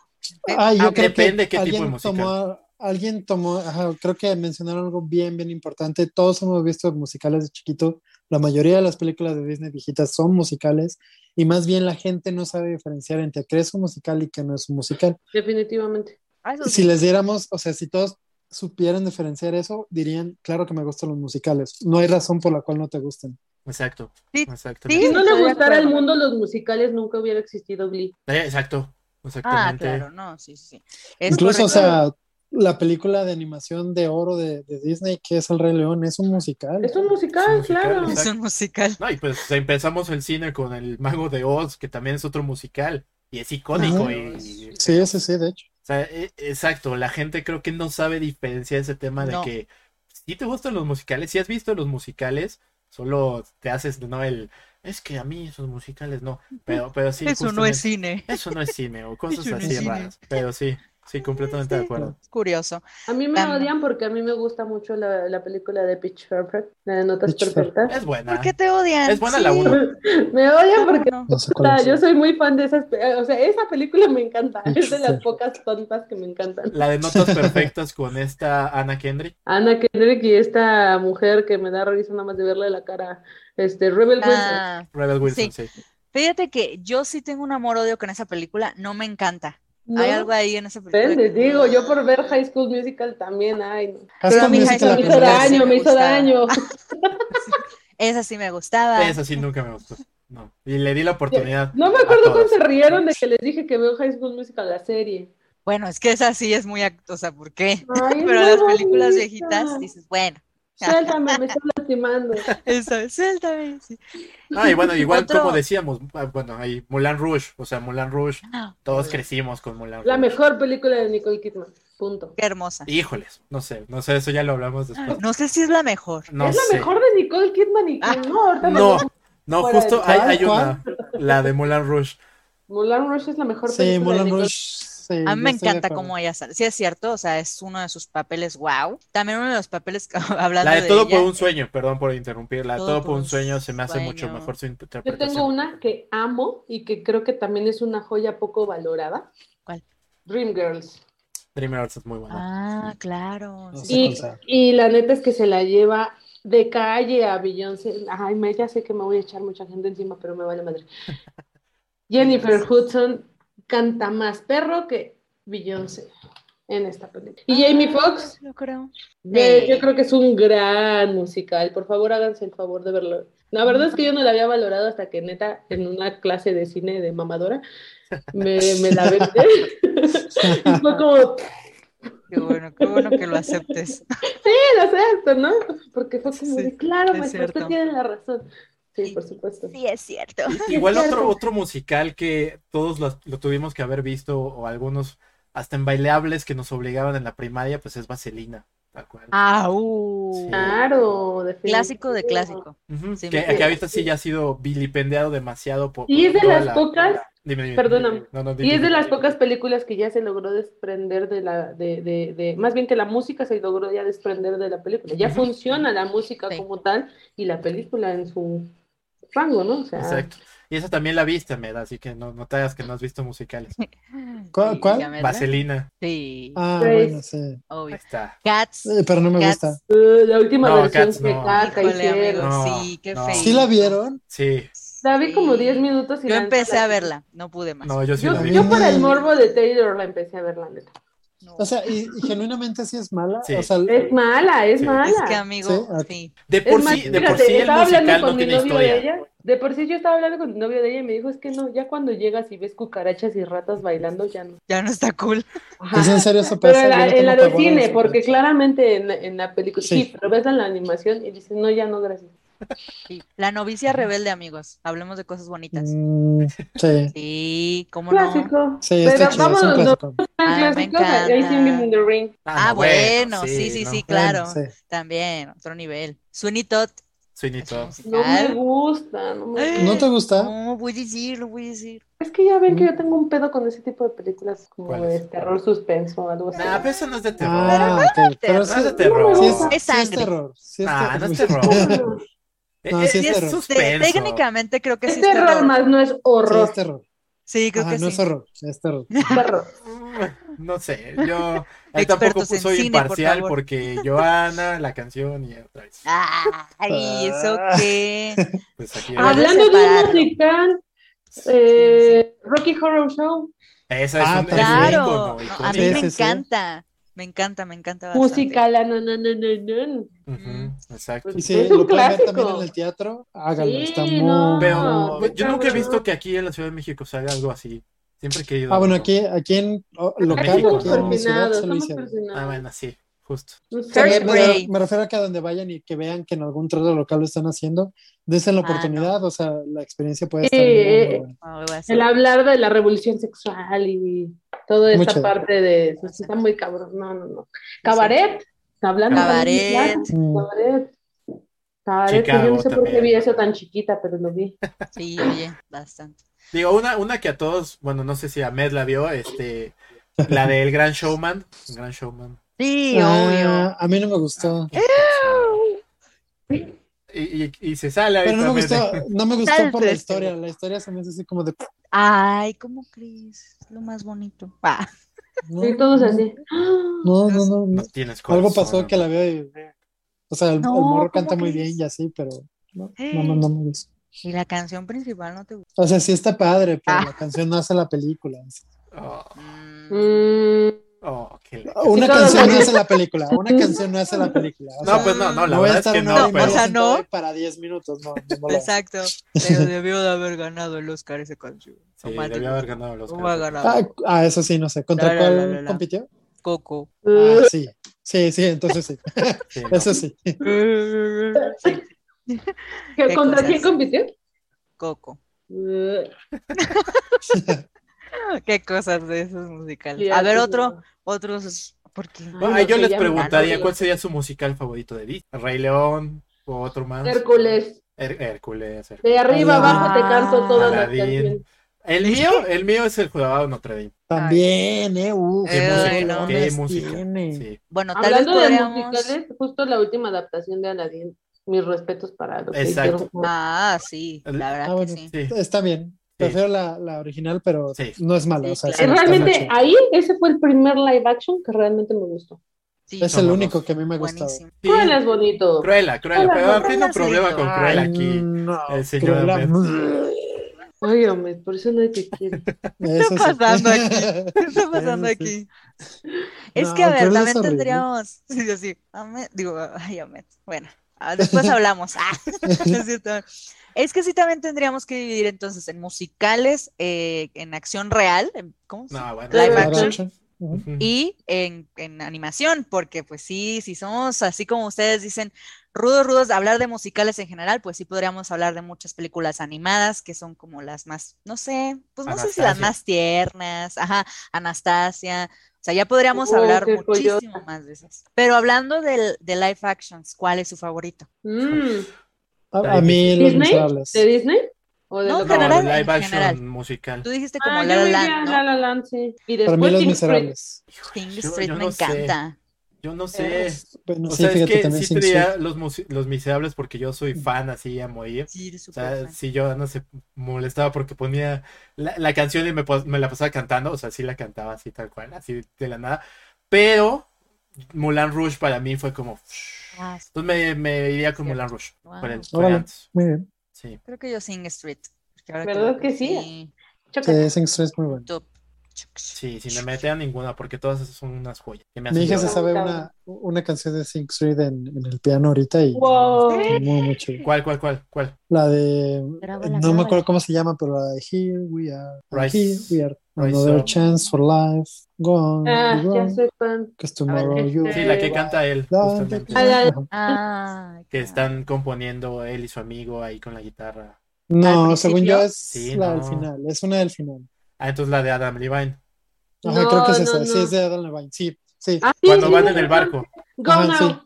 Ah, yo Ah, creo Depende que qué tipo de musical. tomó, alguien tomó, ajá, creo que mencionaron algo bien, bien importante. Todos hemos visto musicales de chiquito. La mayoría de las películas de Disney viejitas son musicales y más bien la gente no sabe diferenciar entre qué es un musical y qué no es un musical. Definitivamente. Ah, Si les diéramos, o sea, si todos supieran diferenciar eso, dirían, claro que me gustan los musicales. No hay razón por la cual no te gusten. Exacto. Sí. Si no le gustara al mundo los musicales, nunca hubiera existido Glee. Eh, exacto. Ah, Exactamente. claro, no, sí, sí. Es Incluso, o sea, la película de animación de oro de, de Disney, que es El Rey León, es un musical. Es un musical, Es un musical, claro. exacto. Es un musical. No, y pues empezamos el cine con el Mago de Oz, que también es otro musical. Y es icónico. Y- Sí, sí, sí, de hecho. O sea, e- exacto, la gente creo que no sabe diferenciar ese tema de No. que si te gustan los musicales, si has visto los musicales, solo te haces, no, el, es que a mí esos musicales no, pero, pero sí, Eso no es cine. eso no es cine o cosas no así raras, pero sí, sí, completamente de acuerdo. Es curioso. A mí me Tam- odian porque a mí me gusta mucho la, la película de Pitch Perfect, la de Notas Pitch Perfectas. Es buena, ¿Por qué te odian? es buena la Sí, uno. Me odian porque no. No sé o sea, yo soy muy fan de esas, o sea, esa película me encanta, Pitch es de las pocas tontas que me encantan. La de Notas Perfectas con esta Ana Kendrick. Ana Kendrick y esta mujer que me da risa nada más de verle la cara, este, Rebel Wilson. Ah, Rebel Wilson, sí. fíjate que yo sí tengo un amor-odio con esa película, no me encanta. No, Hay algo ahí en esa película. depende, que- digo, yo por ver High School Musical también, ay, no. High Pero a School mí High Musical, la me School hizo sí daño, me hizo daño. Esa sí me gustaba. Esa sí nunca me gustó. No. Y le di la oportunidad. No me acuerdo cuando todas. se rieron de que les dije que veo High School Musical, la serie. Bueno, es que esa sí es muy, act- o sea, ¿por qué? Ay, Pero las películas viejitas dices, bueno, Suéltame, me estoy lastimando. eso, suéltame. sí. Ah, y bueno, igual Otro- como decíamos, ah, bueno, ahí Mulan Rouge, o sea, Mulan Rouge, todos crecimos con Mulan La Rouge. mejor película de Nicole Kidman. Punto. Qué hermosa. Híjoles, no sé, no sé, eso ya lo hablamos después. No sé si es la mejor. No es la sé. mejor de Nicole Kidman y Ah, no, No, no, justo hay, ¿Cuál, hay una, la de Mulan Rouge. Moulin Rouge es la mejor Sí, película de Moulin Nicole Rouge. Sí, A mí yo me encanta cómo ella sale. Sí, es cierto, o sea, es uno de sus papeles, wow. También uno de los papeles, hablando La de de Todo ella, por un sueño, perdón por interrumpir, la de Todo Todo por un sueño se me hace mucho mejor su Yo interpretación. tengo una que amo y que creo que también es una joya poco valorada. ¿Cuál? Dreamgirls. Dreamgirls es muy buena. Ah, claro. No sí. y la neta es que se la lleva de calle a Beyoncé. Ay, me, ya sé que me voy a echar mucha gente encima, pero me vale madre. Jennifer Hudson canta más perro que Beyoncé. en esta película. Y Jamie Foxx, Lo creo. eh, Sí. yo creo que es un gran musical. Por favor, háganse el favor de verlo. La verdad es que yo no la había valorado hasta que neta en una clase de cine de mamadora me, me la vendé. y fue como, Qué bueno, qué bueno que lo aceptes. sí, lo acepto, ¿no? Porque fue como Sí, de, claro, es maestro, usted tiene la razón. Sí, por supuesto. Sí, es cierto. Igual es otro, cierto. otro musical que todos los- lo tuvimos que haber visto, o algunos hasta en bailables que nos obligaban en la primaria, pues es Vaselina. tal cual. Ah, uh. Sí. Claro, Clásico de clásico. Sí, que, que ahorita sí ya ha sido vilipendiado demasiado por. Y es de las la- pocas, Dime, dime, perdóname. dime. No, no, y es de dime. las pocas películas que ya se logró desprender de la, de, de, de, más bien que la música se logró ya desprender de la película. Ya funciona la música Sí. como tal y la película en su rango, ¿no? O sea, Exacto. Y esa también la viste, Meda, así que no, no te hagas que no has visto musicales. ¿Cuál- cuál? Vaselina. Sí, Ah, Pues- bueno, sí. Ahí obvio. está. Cats. Eh, pero no me Cats. gusta. eh, la última No, versión Cats que no. Hicieron. amigo, No, sí, qué no. feo. ¿Sí la vieron? Sí. La vi como 10 minutos y Yo empecé la- a verla, no pude más. No, yo sí Yo, la vi. yo por el morbo de Taylor la empecé a ver, la neta. No. O sea, y, y genuinamente sí es mala. Sí. O sea, Es mala, es Sí. mala. es que amigo, Sí. De Es por sí, de por fíjate, sí el estaba hablando musical con no mi tiene novio de historia. ella. De por sí yo estaba hablando con mi novio de ella y me dijo, es que no, ya cuando llegas y ves cucarachas y ratas bailando, ya no. Ya no está cool. Ajá. ¿es en serio eso Pero pasa? en Yo la, no en la a cine, porque pero- claramente en, la- en la película, sí. Sí. pero ves en la animación y dices, no, ya no, gracias. Sí. La novicia rebelde, amigos. Hablemos de cosas bonitas. Mm, sí, Sí, cómo no. Clásico. sí, pero chido, un ¿no? clásico. Ah. Ah, no, bueno, sí, sí, ¿no? sí, claro. Bueno, sí. También, otro nivel. Sweeney Todd. Sweeney Todd. No me gusta, no me ¿No te gusta? No, voy a decir, lo voy a decir. Es que ya ven que yo tengo un pedo con ese tipo de películas como ¿Cuál de terror suspenso, algo así. Nah, pero eso no es de terror. Ah. Pero terror. sí, no es de terror. sí es, Es sí es sangre. terror. Sí es Ah, no es terror. terror. No, Eh, sí es eh, terror. suspenso. Técnicamente creo que Es sí es terror, terror. más no es Sí, horror. es terror. Sí, creo Ajá, que no sí. es horror, es terror. No sé, yo ahí tampoco soy cine, por imparcial favor. porque Joana, la canción y otra vez. Ay, ¿eso qué? Pues aquí. Ah, Hablando de un musical, eh, Rocky Horror Show, Esa es Ah, un es un Claro, ícono, no, ícono. a mí Sí, me sí, sí. encanta. Me encanta, me encanta bastante. musical, ah, no, no, no, no, no. Ujú, exacto. Y si Es un lo pueden ver clásico. también en el teatro, háganlo. Sí, está muy. no. Pero No, pues, yo nunca he cabrón. visto que aquí en la Ciudad de México se haga algo así. Siempre he querido. Ah, bueno, aquí, aquí en oh, local, México. aquí en mi ciudad se lo hicieron. Ah, bueno, sí, justo. No me, me- me refiero a que a donde vayan y que vean que en algún teatro local lo están haciendo, desen la Ah, oportunidad, o sea, la experiencia puede Sí, estar muy, muy eh, buena. No, hacer. el hablar de la revolución sexual y toda esta Mucho. parte de pues, está muy cabrón. No, no, no. Cabaret, hablando Cabaret. también, Cabaret. Cabaret, que yo Chicago no sé por qué también. vi eso tan chiquita, pero lo vi. Sí, oye, bastante. Digo, una, una que a todos, bueno, no sé si Ahmed la vio, este, la del Gran Showman. Gran Showman. Sí, obvio. Ah, a mí no me gustó. Y, y, y se sale Pero no me gustó, no me gustó por la historia. La historia se me hace así como de. Ay, ¿cómo crees? Es lo más bonito. No, Y todos no, así. No, no, no. No tienes Algo pasó que la veo y. O sea, el, morro ¿cómo canta muy crees? bien y así, pero no, no, no, no me gusta. Y la canción principal no te gusta. O sea, sí está padre, pero Ah. la canción no hace la película. Oh, Mm, Mm, oh, qué Una canción no hace la película. Una canción no hace la película. O sea, No, pues no, no, la no voy a verdad es que no, pero... O sea, no. para 10 minutos. No. Exacto. Pero debió de haber ganado el Oscar esa canción. Sí, debió haber ganado los ¿Cómo ha Oscar. ganado? Ah, ah, eso sí, no sé. ¿Contra La, la, cuál la, la, la. compitió? Coco. Ah, sí. Sí, sí, entonces sí. Eso sí. Sí, ¿qué- ¿Qué ¿Contra cosas? quién compitió? Coco. Eh, Qué cosas de esos musicales. sí, A ver, otro, otros. Porque Ah, Ay, yo les preguntaría cuál sería su musical favorito de Disney. Rey León o otro más. Hércules. Her- Hércules. Hércules. De arriba Aladín. abajo te canto todas las Aladín. canciones. El mío, el mío es el jugador Notre Dame. También, ¿eh? Qué música, no. qué música. tiene. Sí, bueno, tal Hablando vez de musicales, justo la última adaptación de Aladdin. Mis respetos para lo que Exacto. hicieron. Ah, sí, la verdad Ah, que bueno, sí. sí. está bien. Prefiero la, la original, pero Sí. no es mala. Sí, o sea, claro. está realmente ahí ese fue el primer live action que realmente me gustó. Sí, Es el único que a mí me ha gustado. Sí. Cruella es bonito. Cruella, Cruella. Cruella, Pero tiene un problema con Cruella Ay, aquí. no, el señor Cruella, hombre, por eso no te quiero. Eso sí. pasando aquí? ¿Qué está pasando Eso aquí? Es No, que, a ver, también tendríamos. Sí, sí, sí. Ahmed- digo, ay, Ahmed. Bueno, ah, después hablamos. Ah, es cierto. Es que sí, también tendríamos que dividir entonces en musicales, eh, en acción real, en- ¿cómo se No, bueno. Live action. y en, en animación, porque pues sí, si somos así como ustedes dicen, rudos, rudos, de hablar de musicales en general, pues sí podríamos hablar de muchas películas animadas que son como las más, no sé, pues no sé si las más tiernas, ajá, Anastasia, o sea, ya podríamos Oh, hablar muchísimo joyota. más de esas. Pero hablando del, de live actions, ¿cuál es su favorito? Mm. A, a mí Los ¿Disney? Miserables. ¿De Disney? ¿O de No, los No, general, live en action general. musical. Tú dijiste como Ah, La yo La Land, ¿no? La La Land, sí. Y Para mí después Los Street. Miserables. Sing Yo- Street yo me no sé. encanta. Yo no sé. Bueno, O sí, sea, es que sí te diría los, los miserables porque yo soy fan así a morir. Sí, O sea, fan. si yo no sé, molestaba porque ponía la, la canción y me, la pasaba cantando, o sea, sí la cantaba así tal cual, así de la nada. Pero Mulan Rouge para mí fue como... Ah, sí, Entonces me, me iría con. Mulan Rouge. Wow. Por el, por Órale. antes. Muy bien. Sí. Creo que yo Sing Street. ¿Verdad lo que sí? Sí, Sing Street es muy bueno. Top. Sí, sin me mete a ninguna porque todas esas son unas joyas. que me Mi hija se sabe una, una canción de Sing Street en, en el piano ahorita y Wow. muy, muy chido. ¿Cuál, cuál, cuál, cuál? La de, Grábala, no me acuerdo cómo se llama, pero la de Here we are, Rise- here we are, Rise another Up. chance for life, go on, Ah, go ya sé you este- Sí, la que Eh, canta él, justamente. Ah, Que están componiendo él y su amigo ahí con la guitarra. No, según yo es Sí, la no. del final, es una del final. Ah, entonces la de Adam Levine. Ajá, No, creo que es no, esa, sí es de Adam Levine, sí, sí. Ah, sí, Cuando sí, van sí, en el barco. Go Ajá, now. sí.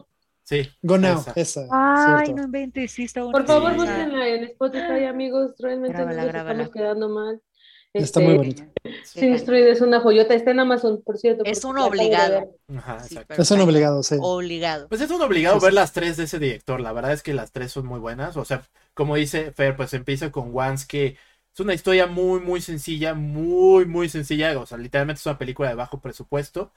Sí. Go Now, esa. esa, Ay, cierto. no inventes, sí está Por favor, búsquenla en Spotify, amigos. Realmente nos grábala. estamos quedando mal. Está Este, muy bonita. Sing Street es una joyota. Está en Amazon, por cierto. Es un obligado. Ajá, Sí, Es un obligado, sí. Obligado. Pues es un obligado Sí, sí. ver las tres de ese director. La verdad es que las tres son muy buenas. O sea, como dice Fer, pues empieza con Once, que es una historia muy, muy sencilla, muy, muy sencilla. O sea, literalmente es una película de bajo presupuesto,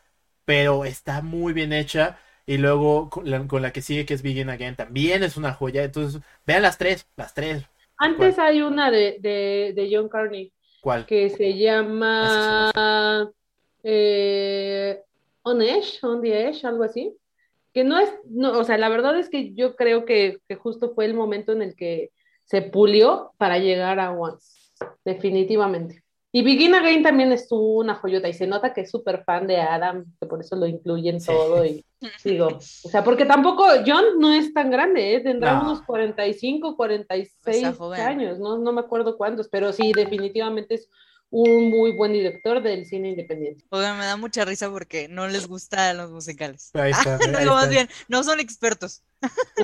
pero está muy bien hecha. Y luego con la, con la que sigue, que es Begin Again, también es una joya. Entonces, vean las tres, las tres. Antes hay una de, de, de John Carney ¿Cuál? que se llama eh, On Edge, On the Edge, algo así. Que no es, no, o sea, la verdad es que yo creo que, que justo fue el momento en el que se pulió para llegar a Once, definitivamente. Y Begin Again también es una joyota y se nota que es súper fan de Adam, que por eso lo incluye en Sí. todo y digo, o sea, porque tampoco John no es tan grande, ¿eh? tendrá No. unos 45, 46 Está joven. años, ¿no? no me acuerdo cuántos, pero sí, definitivamente es un muy buen director del cine independiente. Oigan, me da mucha risa porque no les gustan los musicales. Ahí está. No, más bien, son expertos.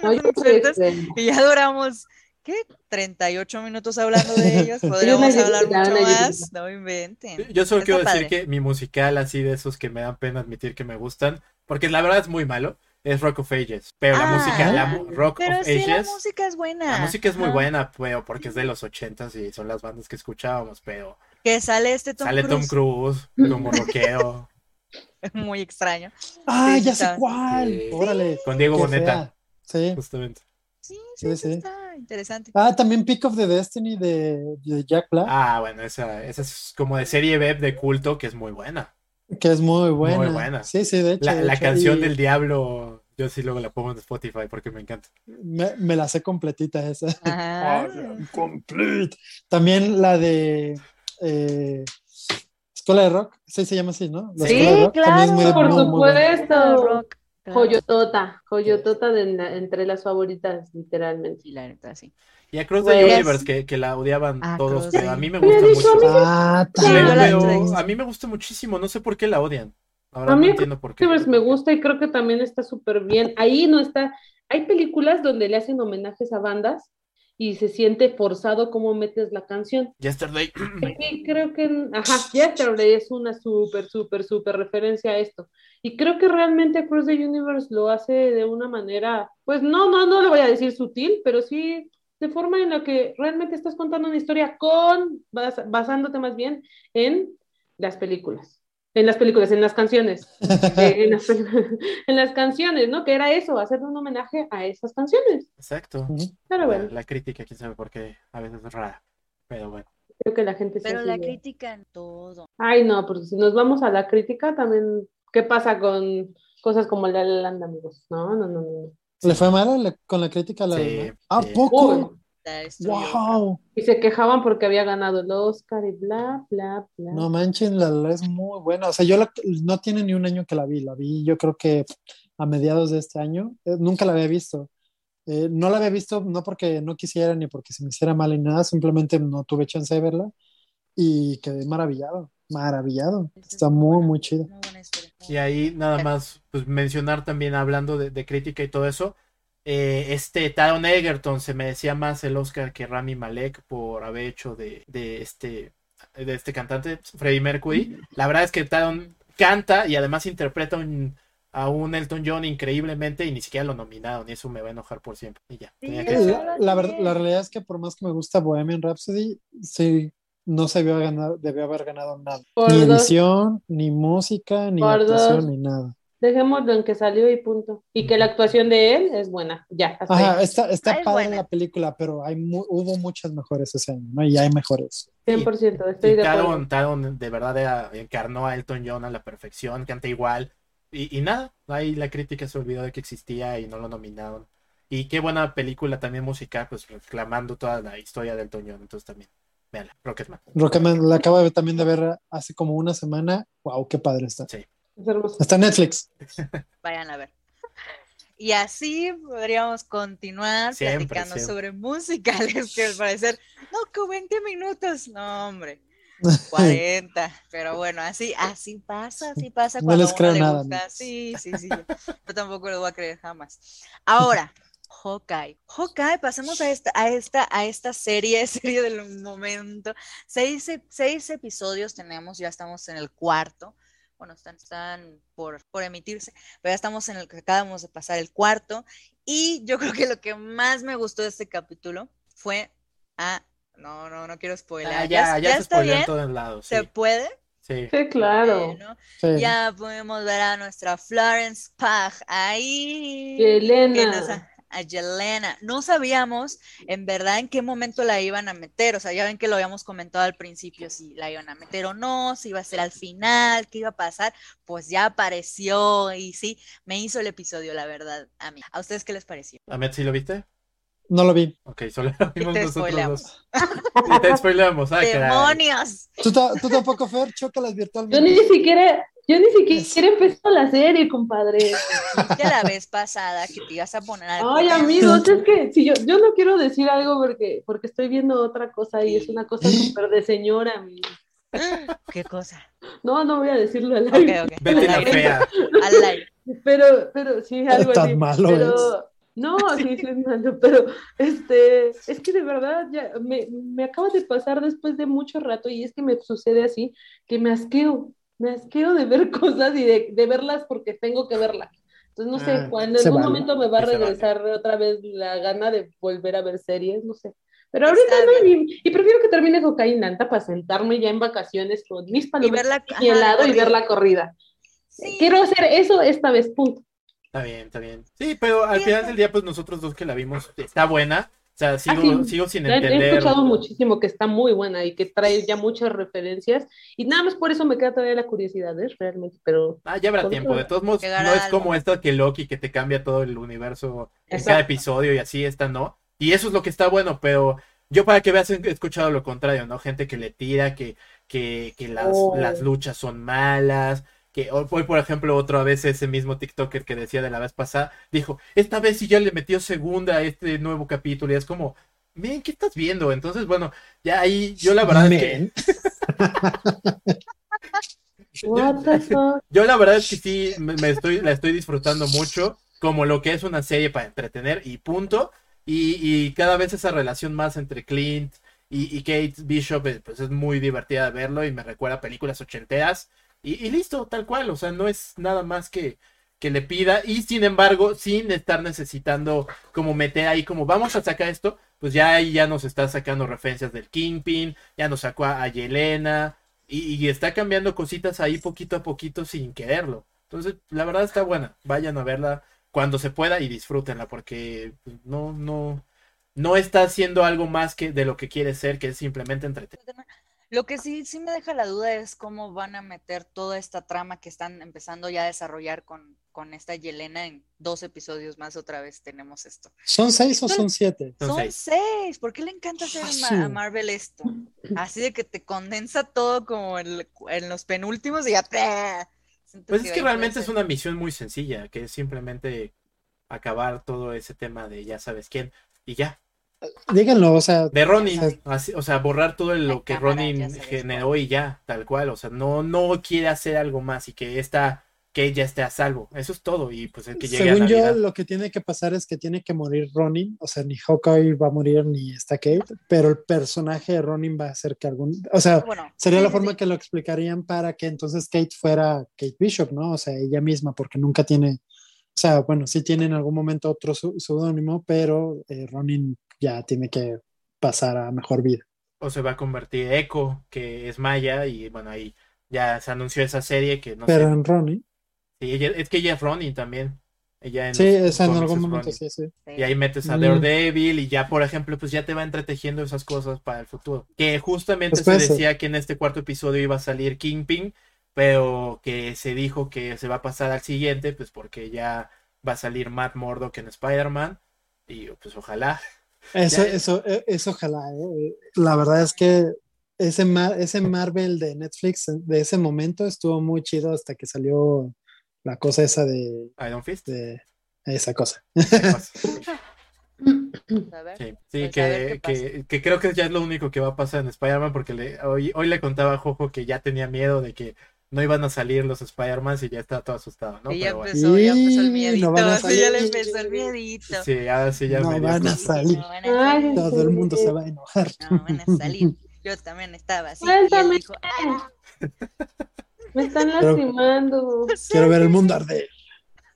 No, soy Entonces, excelente. Y ya duramos, ¿qué? 38 minutos hablando de ellos. Podríamos hablar mucho más. No inventen. Yo solo Está quiero decir padre. que mi musical, así de esos que me dan pena admitir que me gustan, porque la verdad es muy malo, es Rock of Ages. Pero la Ah, música, la mu- Rock Pero of sí, la Ages, música es buena. la música es muy buena, pero porque es de los ochentas y son las bandas que escuchábamos, pero Que sale este Tom sale Tom Cruise. Como rockero, Muy extraño. Ah, Sí, ya está. sé cuál. Sí. Órale. con Diego qué Boneta. Sí. justamente. Sí, Sí, sí, está interesante. Ah, también Peak of the Destiny de, de Jack Black, Ah, bueno, esa, esa es como de serie B de culto que es muy buena. que es muy buena. buena. Sí, sí, de hecho. La, de la hecho, canción y del diablo, yo sí luego la pongo en Spotify porque me encanta. Me, me la sé completita esa. Am complete. También la de eh, Escuela de Rock, sí se llama así, ¿no? La Sí, Escuela de Rock también es muy- claro. Por muy, muy supuesto. Rock. Joyotota, joyotota de entre las favoritas, literalmente. Sí, la neta, sí. Y a Cross the Pues- Universe, que, que la odiaban todos, Cross pero the- a mí me gusta mucho. Ah, Pero, la- a mí me gusta muchísimo, no sé por qué la odian. Ahora A no mí entiendo por qué. Universe me gusta y creo que también está súper bien. Ahí no está. Hay películas donde le hacen homenajes a bandas y se siente forzado cómo metes la canción. Yesterday. Aquí creo que, ajá, Yesterday es una súper, súper, súper referencia a esto. Y creo que realmente Across the Universe lo hace de una manera, pues no, no, no le voy a decir sutil, pero sí de forma en la que realmente estás contando una historia con, bas- basándote más bien en las películas. En las películas, en las canciones. Eh, en, las, en las canciones, ¿no? Que era eso, hacer un homenaje a esas canciones. Exacto. Pero La, bueno, la crítica, quién sabe por qué, a veces es rara. Pero bueno. Creo que la gente se Pero la en todo. Ay, no, porque si nos vamos a la crítica, también, ¿qué pasa con cosas como La La Land, amigos? No, no, no, no. ¿Le fue mal con la crítica a la Sí? ¿A poco? Uy, ¡Wow! y se quejaban porque había ganado el Oscar y bla, bla, bla. No manchen, la la es muy buena. O sea, yo la- no tiene ni un año que la vi. La vi yo creo que a mediados de este año. Eh, nunca la había visto. Eh, no la había visto no porque no quisiera ni porque se me hiciera mal ni nada, simplemente no tuve chance de verla y quedé maravillado, maravillado. Está muy, muy muy Y ahí nada más pues mencionar también hablando de, de crítica y todo eso. Eh, este Taron Egerton se merecía más el Oscar que Rami Malek por haber hecho de, de este de este cantante Freddie Mercury. La verdad es que Taron canta y además interpreta un- a un Elton John increíblemente y ni siquiera lo nominaron y eso me va a enojar por siempre. Y ya, que. La, la la realidad es que por más que me gusta Bohemian Rhapsody, sí, no se debió, ganar, debió haber ganado nada. Por ni dos. edición, ni música, ni Por actuación, dos. ni nada. Dejémoslo en que salió y punto. Y que la actuación de él es buena. Ya, hasta Ajá, ahí. está, está Ah, es padre buena. la película, pero hay mu- hubo muchas mejores ese año, ¿no? Y hay mejores. 100%, estoy Y de acuerdo. Taron, Taron de verdad era- encarnó a Elton John a la perfección, canta igual. Y, y nada, ahí la crítica se olvidó de que existía y no lo nominaron. Y qué buena película también musical, pues reclamando toda la historia de Elton John. Entonces también, véanla, Rocketman. Rocketman la acabo de- también de ver hace como una semana. Wow, qué padre está. Es hermoso. En Netflix. Vayan a ver. Y así podríamos continuar Siempre, platicando siempre. sobre musicales que al parecer, no, que 20 minutos, no, hombre, 40. Pero bueno, así, así pasa, así pasa No cuando les a uno creo le nada, gusta. Sí, sí, sí. Yo tampoco lo voy a creer jamás. Ahora, Hawkeye. Hawkeye, pasemos a esta, a esta, a esta serie, serie del momento. Seis, seis episodios tenemos, ya estamos en el cuarto. Bueno, están, están por, por emitirse, pero ya estamos en el que acabamos de pasar el cuarto. Y yo creo que lo que más me gustó de este capítulo fue a. No, no, no quiero spoiler. Ah, ya, ya, se está spoileó en bien. todos lados. Sí, ¿Se puede? sí. Sí, claro. Bueno, Sí. ya podemos ver a nuestra Florence Pugh ahí. que Elena. nos ha- a Yelena. No sabíamos en verdad en qué momento la iban a meter. O sea, ya ven que lo habíamos comentado al principio, si la iban a meter o no, si iba a ser al final, qué iba a pasar. Pues ya apareció y sí, me hizo el episodio, la verdad, a mí. ¿A ustedes qué les pareció? Ahmed, ¿sí lo viste? No lo vi. Ok, solo lo Y vimos te nosotros spoileamos. dos. Y te spoileamos. Ah. ¡Demonios! ¿Tú, ta- tú tampoco, Fer? Chócalas Yo virtualmente. ni siquiera, yo ni siquiera empezó la serie, compadre. De la vez pasada que te ibas a poner al Ay, amigos, es que si yo, yo no quiero decir algo porque, porque estoy viendo otra cosa y es una cosa súper de señora. amigos. ¿Qué cosa? No, no voy a decirlo al aire. ok. Betty Al la aire. fea. Al aire. Pero, pero sí, algo Tan así. malo pero, no, sí, sí es malo, pero este, es que de verdad ya me, me acaba de pasar después de mucho rato y es que me sucede así, que me asqueo, me asqueo de ver cosas y de, de verlas porque tengo que verlas. Entonces, no sé, Ah, cuando en un vale. momento me va a se vale. regresar otra vez la gana de volver a ver series, no sé. Pero ahorita Está no, y, y prefiero que termine Cocainanta para sentarme ya en vacaciones con mis Y palomitas y ajá, de helado y ver la corrida. Sí. Quiero hacer eso esta vez, punto. Está bien, está bien. Sí, pero al final del día, pues nosotros dos que la vimos, está buena. O sea, sigo, Ah, sí. sigo sin He- He entender. escuchado muchísimo que está muy buena y que trae ya muchas referencias y nada más por eso me queda todavía la curiosidad, ¿eh? Realmente, pero Ah, ya habrá tiempo. De todos modos, no es al como esta que Loki que te cambia todo el universo en Exacto. cada episodio y así, esta no. Y eso es lo que está bueno, pero yo para que veas he escuchado lo contrario, ¿no? Gente que le tira, que, que, que las, Oh. las luchas son malas. Que hoy, hoy, por ejemplo, otra vez ese mismo TikToker que decía de la vez pasada, dijo, esta vez sí ya le metió segunda a este nuevo capítulo. Y es como, miren, ¿qué estás viendo? Entonces, bueno, ya ahí yo la verdad es que... Men. Yo la verdad es que sí me, me estoy, la estoy disfrutando mucho, como lo que es una serie para entretener y punto. Y, y cada vez esa relación más entre Clint y, y Kate Bishop, eh, pues es muy divertida de verlo y me recuerda a películas ochenteras. Y, listo, tal cual, o sea, no es nada más que, que le pida. Y sin embargo, sin estar necesitando como meter ahí, como vamos a sacar esto, pues ya ahí ya nos está sacando referencias del Kingpin, ya nos sacó a, Yelena, y, y está cambiando cositas ahí poquito a poquito sin quererlo. Entonces, la verdad está buena. Vayan a verla cuando se pueda y disfrútenla porque pues, no, no, no está haciendo algo más que de lo que quiere ser, que es simplemente entretener. Lo que sí, sí me deja la duda es cómo van a meter toda esta trama que están empezando ya a desarrollar con, con esta Yelena en dos episodios más otra vez tenemos esto. ¿Son seis o son siete? Son Son seis. seis. ¿Por qué le encanta hacer a. Marvel esto? Así de que te condensa todo como en, en los penúltimos y ya. Pues es que realmente es una misión muy sencilla, que es simplemente acabar todo ese tema de ya sabes quién y ya. Díganlo, o sea, De Ronin, O sea, así- o sea, borrar todo lo que cámara, Ronin generó y ya, tal cual, o sea, no, no quiere hacer algo más y que esta, que ella esté a salvo, eso es todo, y pues el que llegue a según yo, lo que tiene que pasar es que tiene que morir Ronin, o sea, ni Hawkeye va a morir ni está Kate, pero el personaje de Ronin va a ser que algún, o sea, Bueno, sería sí, la sí, forma sí. que lo explicarían para que entonces Kate fuera Kate Bishop, ¿no? O sea, ella misma, porque nunca tiene, o sea, bueno, sí tiene en algún momento otro seudónimo, pero eh, Ronin ya tiene que pasar a mejor vida. O se va a convertir Echo, que es Maya, y bueno, ahí ya se anunció esa serie que no Pero sé, en Ronin, sí, ella- es que ella es Ronin también, ella en sí, los esa en algún momento sí, sí. Y ahí metes a Mm. Daredevil y ya, por ejemplo, pues ya te va entretejiendo esas cosas para el futuro. Que justamente Pues se decía que en este cuarto episodio iba a salir Kingpin, pero que se dijo que se va a pasar al siguiente, pues porque ya va a salir Matt Murdock en Spider-Man. Y pues ojalá. Eso, Ya- eso, eh, eso ojalá. eh. La verdad es que ese, Mar- ese Marvel de Netflix de ese momento estuvo muy chido hasta que salió la cosa esa de, Iron Fist. de esa cosa. A ver. Sí, sí, Pues a ver que, qué que, que creo que ya es lo único que va a pasar en Spider-Man, porque le, hoy, hoy le contaba a Jojo que ya tenía miedo de que no iban a salir los Spider-Man y ya estaba todo asustado, ¿no? Y ya Pero bueno. empezó, ya empezó el miedito. no van a sí, ya le empezó el miedito. Sí, ahora sí ya No me van a salir. No van a Ay, salir. Todo el mundo se va a enojar. No van a salir. Yo también estaba así. Y dijo, "Ah, Me están Pero- lastimando. Quiero ver el mundo arder.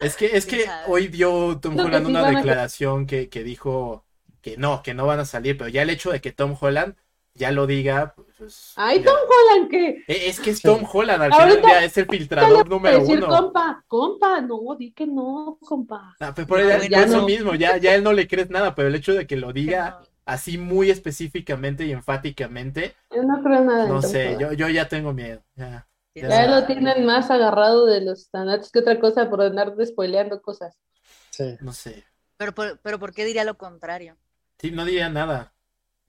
Es que, es que hoy dio Tom Holland sí una a- declaración que, que dijo que no, que no van a salir, pero ya el hecho de que Tom Holland ya lo diga, pues, Ay, ya. Tom Holland, ¿qué? Eh, Es que es Sí. Tom Holland, al Ahorita- final ya es el filtrador número decir uno. compa, compa, no, di que no, compa. Ah, pues por, No, por bueno, eso mismo, ya, ya él no le crees nada, pero el hecho de que lo diga no". así muy específicamente y enfáticamente, Yo no creo nada. no sé, yo, yo ya tengo miedo. Ya. Ya lo tienen más agarrado de los estanatos que otra cosa por andar despoileando cosas. Sí. No sé. Pero, por- pero ¿por qué diría lo contrario? Sí, no diría nada.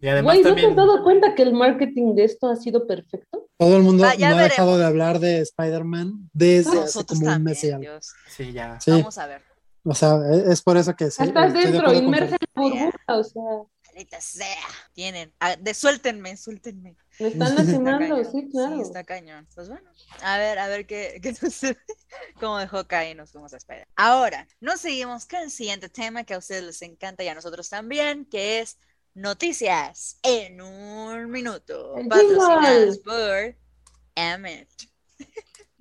Y además Güey, ¿no te también. has dado cuenta que el marketing de esto ha sido perfecto? Todo el mundo Ah, ya no ha dejado de hablar de Spider-Man desde hace como un también, mes y algo. Sí, ya. Sí, Vamos a ver. o sea, e- es por eso que sí. Estás de dentro, con inmersa en la burbuja, o sea, Maldita sea. Tienen. Ah, de, suéltenme, suéltenme. me están Está lastimando, sí, claro. Sí, está cañón. Pues bueno, a ver, a ver qué, qué sucede. Como dejó caer, nos fuimos a esperar. Ahora, nos seguimos con el siguiente tema que a ustedes les encanta y a nosotros también, que es noticias en un minuto. El Patrocinadas jingle. por Emmet.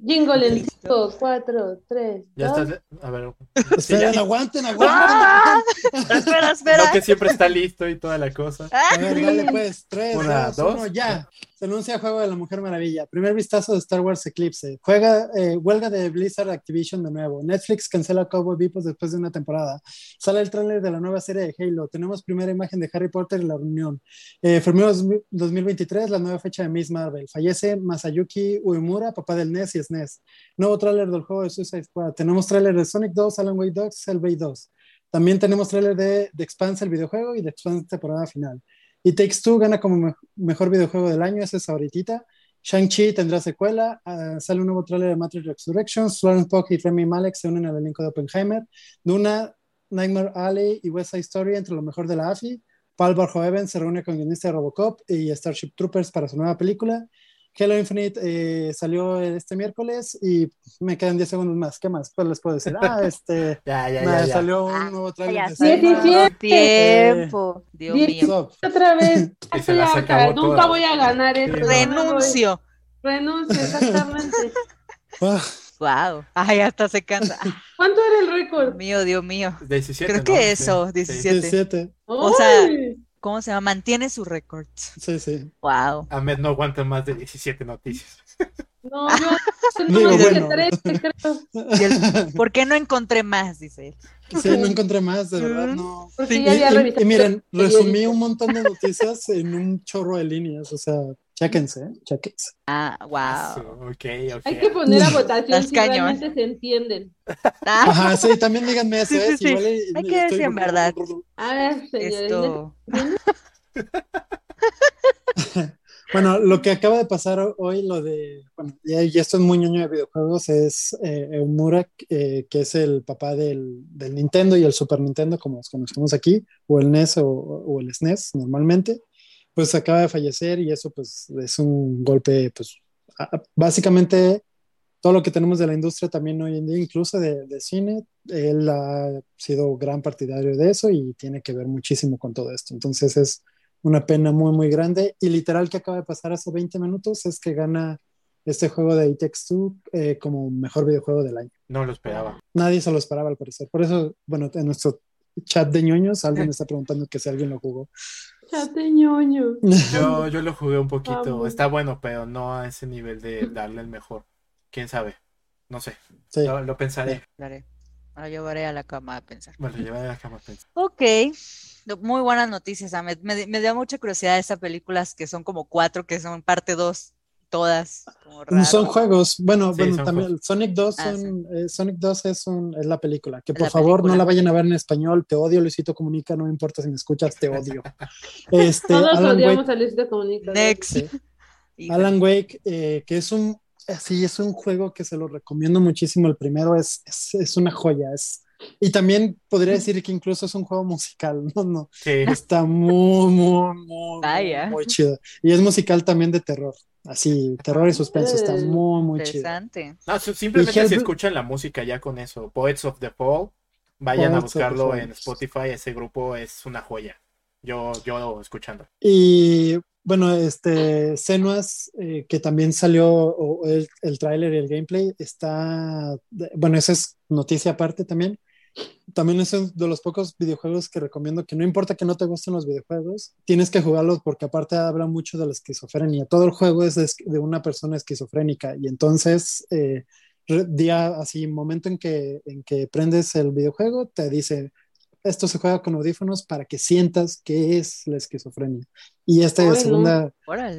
Jingle en 5, 4, 3, Ya 2. estás. A ver. Sí, Esperen, ya. aguanten, aguanten. ¡Ah! espera, espera. No, que siempre está listo y toda la cosa. A ver, dale pues, 3, Una, 2, dos. 1, ya. Se anuncia Juego de la Mujer Maravilla. Primer vistazo de Star Wars Eclipse. Juega, eh, huelga de Blizzard Activision de nuevo. Netflix cancela Cowboy Bebop después de una temporada. Sale el tráiler de la nueva serie de Halo. Tenemos primera imagen de Harry Potter y la reunión. Eh, Febrero 2023, la nueva fecha de Miss Marvel. Fallece Masayuki Uemura, papá del NES y SNES. Nuevo tráiler del juego de Suicide Squad. Tenemos tráiler de Sonic 2, Alan Wake 2, Hellblade 2. También tenemos tráiler de The Expanse, el videojuego, y The Expanse temporada final. Y Takes Two gana como me- mejor videojuego del año, ese es ahorita. Shang-Chi tendrá secuela, ah, sale un nuevo tráiler de Matrix Resurrections, Florence Pugh y Remy Malek se unen al elenco de Oppenheimer, Duna, Nightmare Alley y West Side Story entre lo mejor de la AFI, Paul Verhoeven se reúne con guionista de Robocop y Starship Troopers para su nueva película, Halo Infinite eh, salió este miércoles y me quedan 10 segundos más, ¿qué más? Pues les puedo decir, ah, este, Ya, ya, nada, ya. ya. salió un Ah, nuevo tráiler ya de sé. Selma. Diecisiete. Tiempo. Dios mío. Otra vez. Se Esto las ya, acabó nunca voy a ganar esto. No. Renuncio. Renuncio, exactamente. Ah, Wow. Ay, hasta se cansa. ¿Cuánto era el Dios récord? mío, Dios mío. 17. Creo ¿no? que eso, sí. 17. 17. O sea. ¿Cómo se llama? Mantiene su récord. Sí, sí. Wow. Ahmed no aguanta más de 17 noticias. No, yo No, Digo, bueno. tres, creo. ¿Por qué no encontré más? Dice él. Sí, no encontré más, de verdad, Mm. no. Sí. ya Y, había y- revisado. y miren, resumí un montón de noticias en un chorro de líneas, o sea, chéquense, ¿eh? chéquense. Ah, wow. su- Ok, ok. Hay que poner a votación Las si cañón. realmente se entienden. Ah, Ajá, sí, también díganme eso, Sí, sí, ¿eh? Sí. igual y- Hay que si en verdad. A ver, señores. esto. Bueno, lo que acaba de pasar ho- hoy, lo de, bueno, y y esto es muy ñoño de videojuegos, es eh, Eumura, eh, que es el papá del, del Nintendo y el Super Nintendo, como los conocemos aquí, o el NES o, o el SNES normalmente, pues acaba de fallecer y eso pues es un golpe, pues a- básicamente todo lo que tenemos de la industria también hoy en día, incluso de, de cine, él ha sido gran partidario de eso y tiene que ver muchísimo con todo esto. Entonces es una pena muy, muy grande. Y literal que acaba de pasar hace 20 minutos es que gana este juego de It Takes Two eh, como mejor videojuego del año. No lo esperaba. Nadie se lo esperaba al parecer. Por eso, bueno, en nuestro chat de ñoños alguien está preguntando que si alguien lo jugó. Chate ñoño. Yo, yo lo jugué un poquito. Vamos. Está bueno, pero no a ese nivel de darle el mejor. ¿Quién sabe? No sé. Sí. Lo, lo pensaré. Daré. Lo llevaré a la cama a pensar. Me lo llevaré a la cama a pensar. Ok. Muy buenas noticias, Ahmed. Me, me dio mucha curiosidad esas películas que son como cuatro, que son parte dos, todas. Como raro. Son juegos. Bueno, Sí, bueno, son también Sonic 2, Ah, son, eh, Sonic 2 es, un, es la película. Que por la favor no la vayan a ver en español. Te odio, Luisito Comunica. No me importa si me escuchas, te odio. Este, Todos Alan Wake, odiamos a Luisito Comunica. Next. Sí. Alan Wake, eh, que es un, eh, sí, es un juego que se lo recomiendo muchísimo. El primero es, es, es una joya. Es, y también podría decir que incluso es un juego musical. No, no. Sí. Está muy, muy, muy, Vaya. muy, muy chido. Y es musical también de terror. Así, terror y suspenso. Está muy, muy chido. Interesante. No, si- simplemente si escuchan la música ya con eso. Poets of the Fall. Vayan a Poets buscarlo en Spotify. Ese grupo es una joya. Yo, yo escuchando. Y bueno, este Senuas, eh, que también salió el, el tráiler y el gameplay, está, bueno, esa es noticia aparte también. También es uno de los pocos videojuegos que recomiendo que no importa que no te gusten los videojuegos, tienes que jugarlos porque aparte habla mucho de la esquizofrenia. Todo el juego es de, una persona esquizofrénica y entonces eh, día así, momento en que, en que prendes el videojuego, te dice, esto se juega con audífonos para que sientas qué es la esquizofrenia. Y esta Ay, segunda,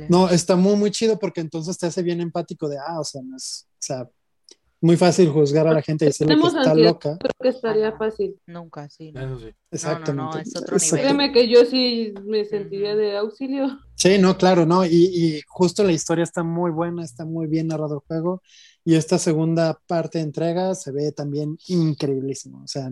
no, está muy, muy chido porque entonces te hace bien empático de, ah, o sea, no es, o sea, muy fácil juzgar a la gente y decirle que está ansiedad. loca. Creo que estaría fácil. Nunca, sí. no. Eso sí. Exactamente. es otro Exacto. nivel. Créeme que yo sí me sentiría de auxilio. Sí, no, claro, no, y, y justo la historia está muy buena, está muy bien narrado el juego, y esta segunda parte de entrega se ve también increíblísimo, o sea,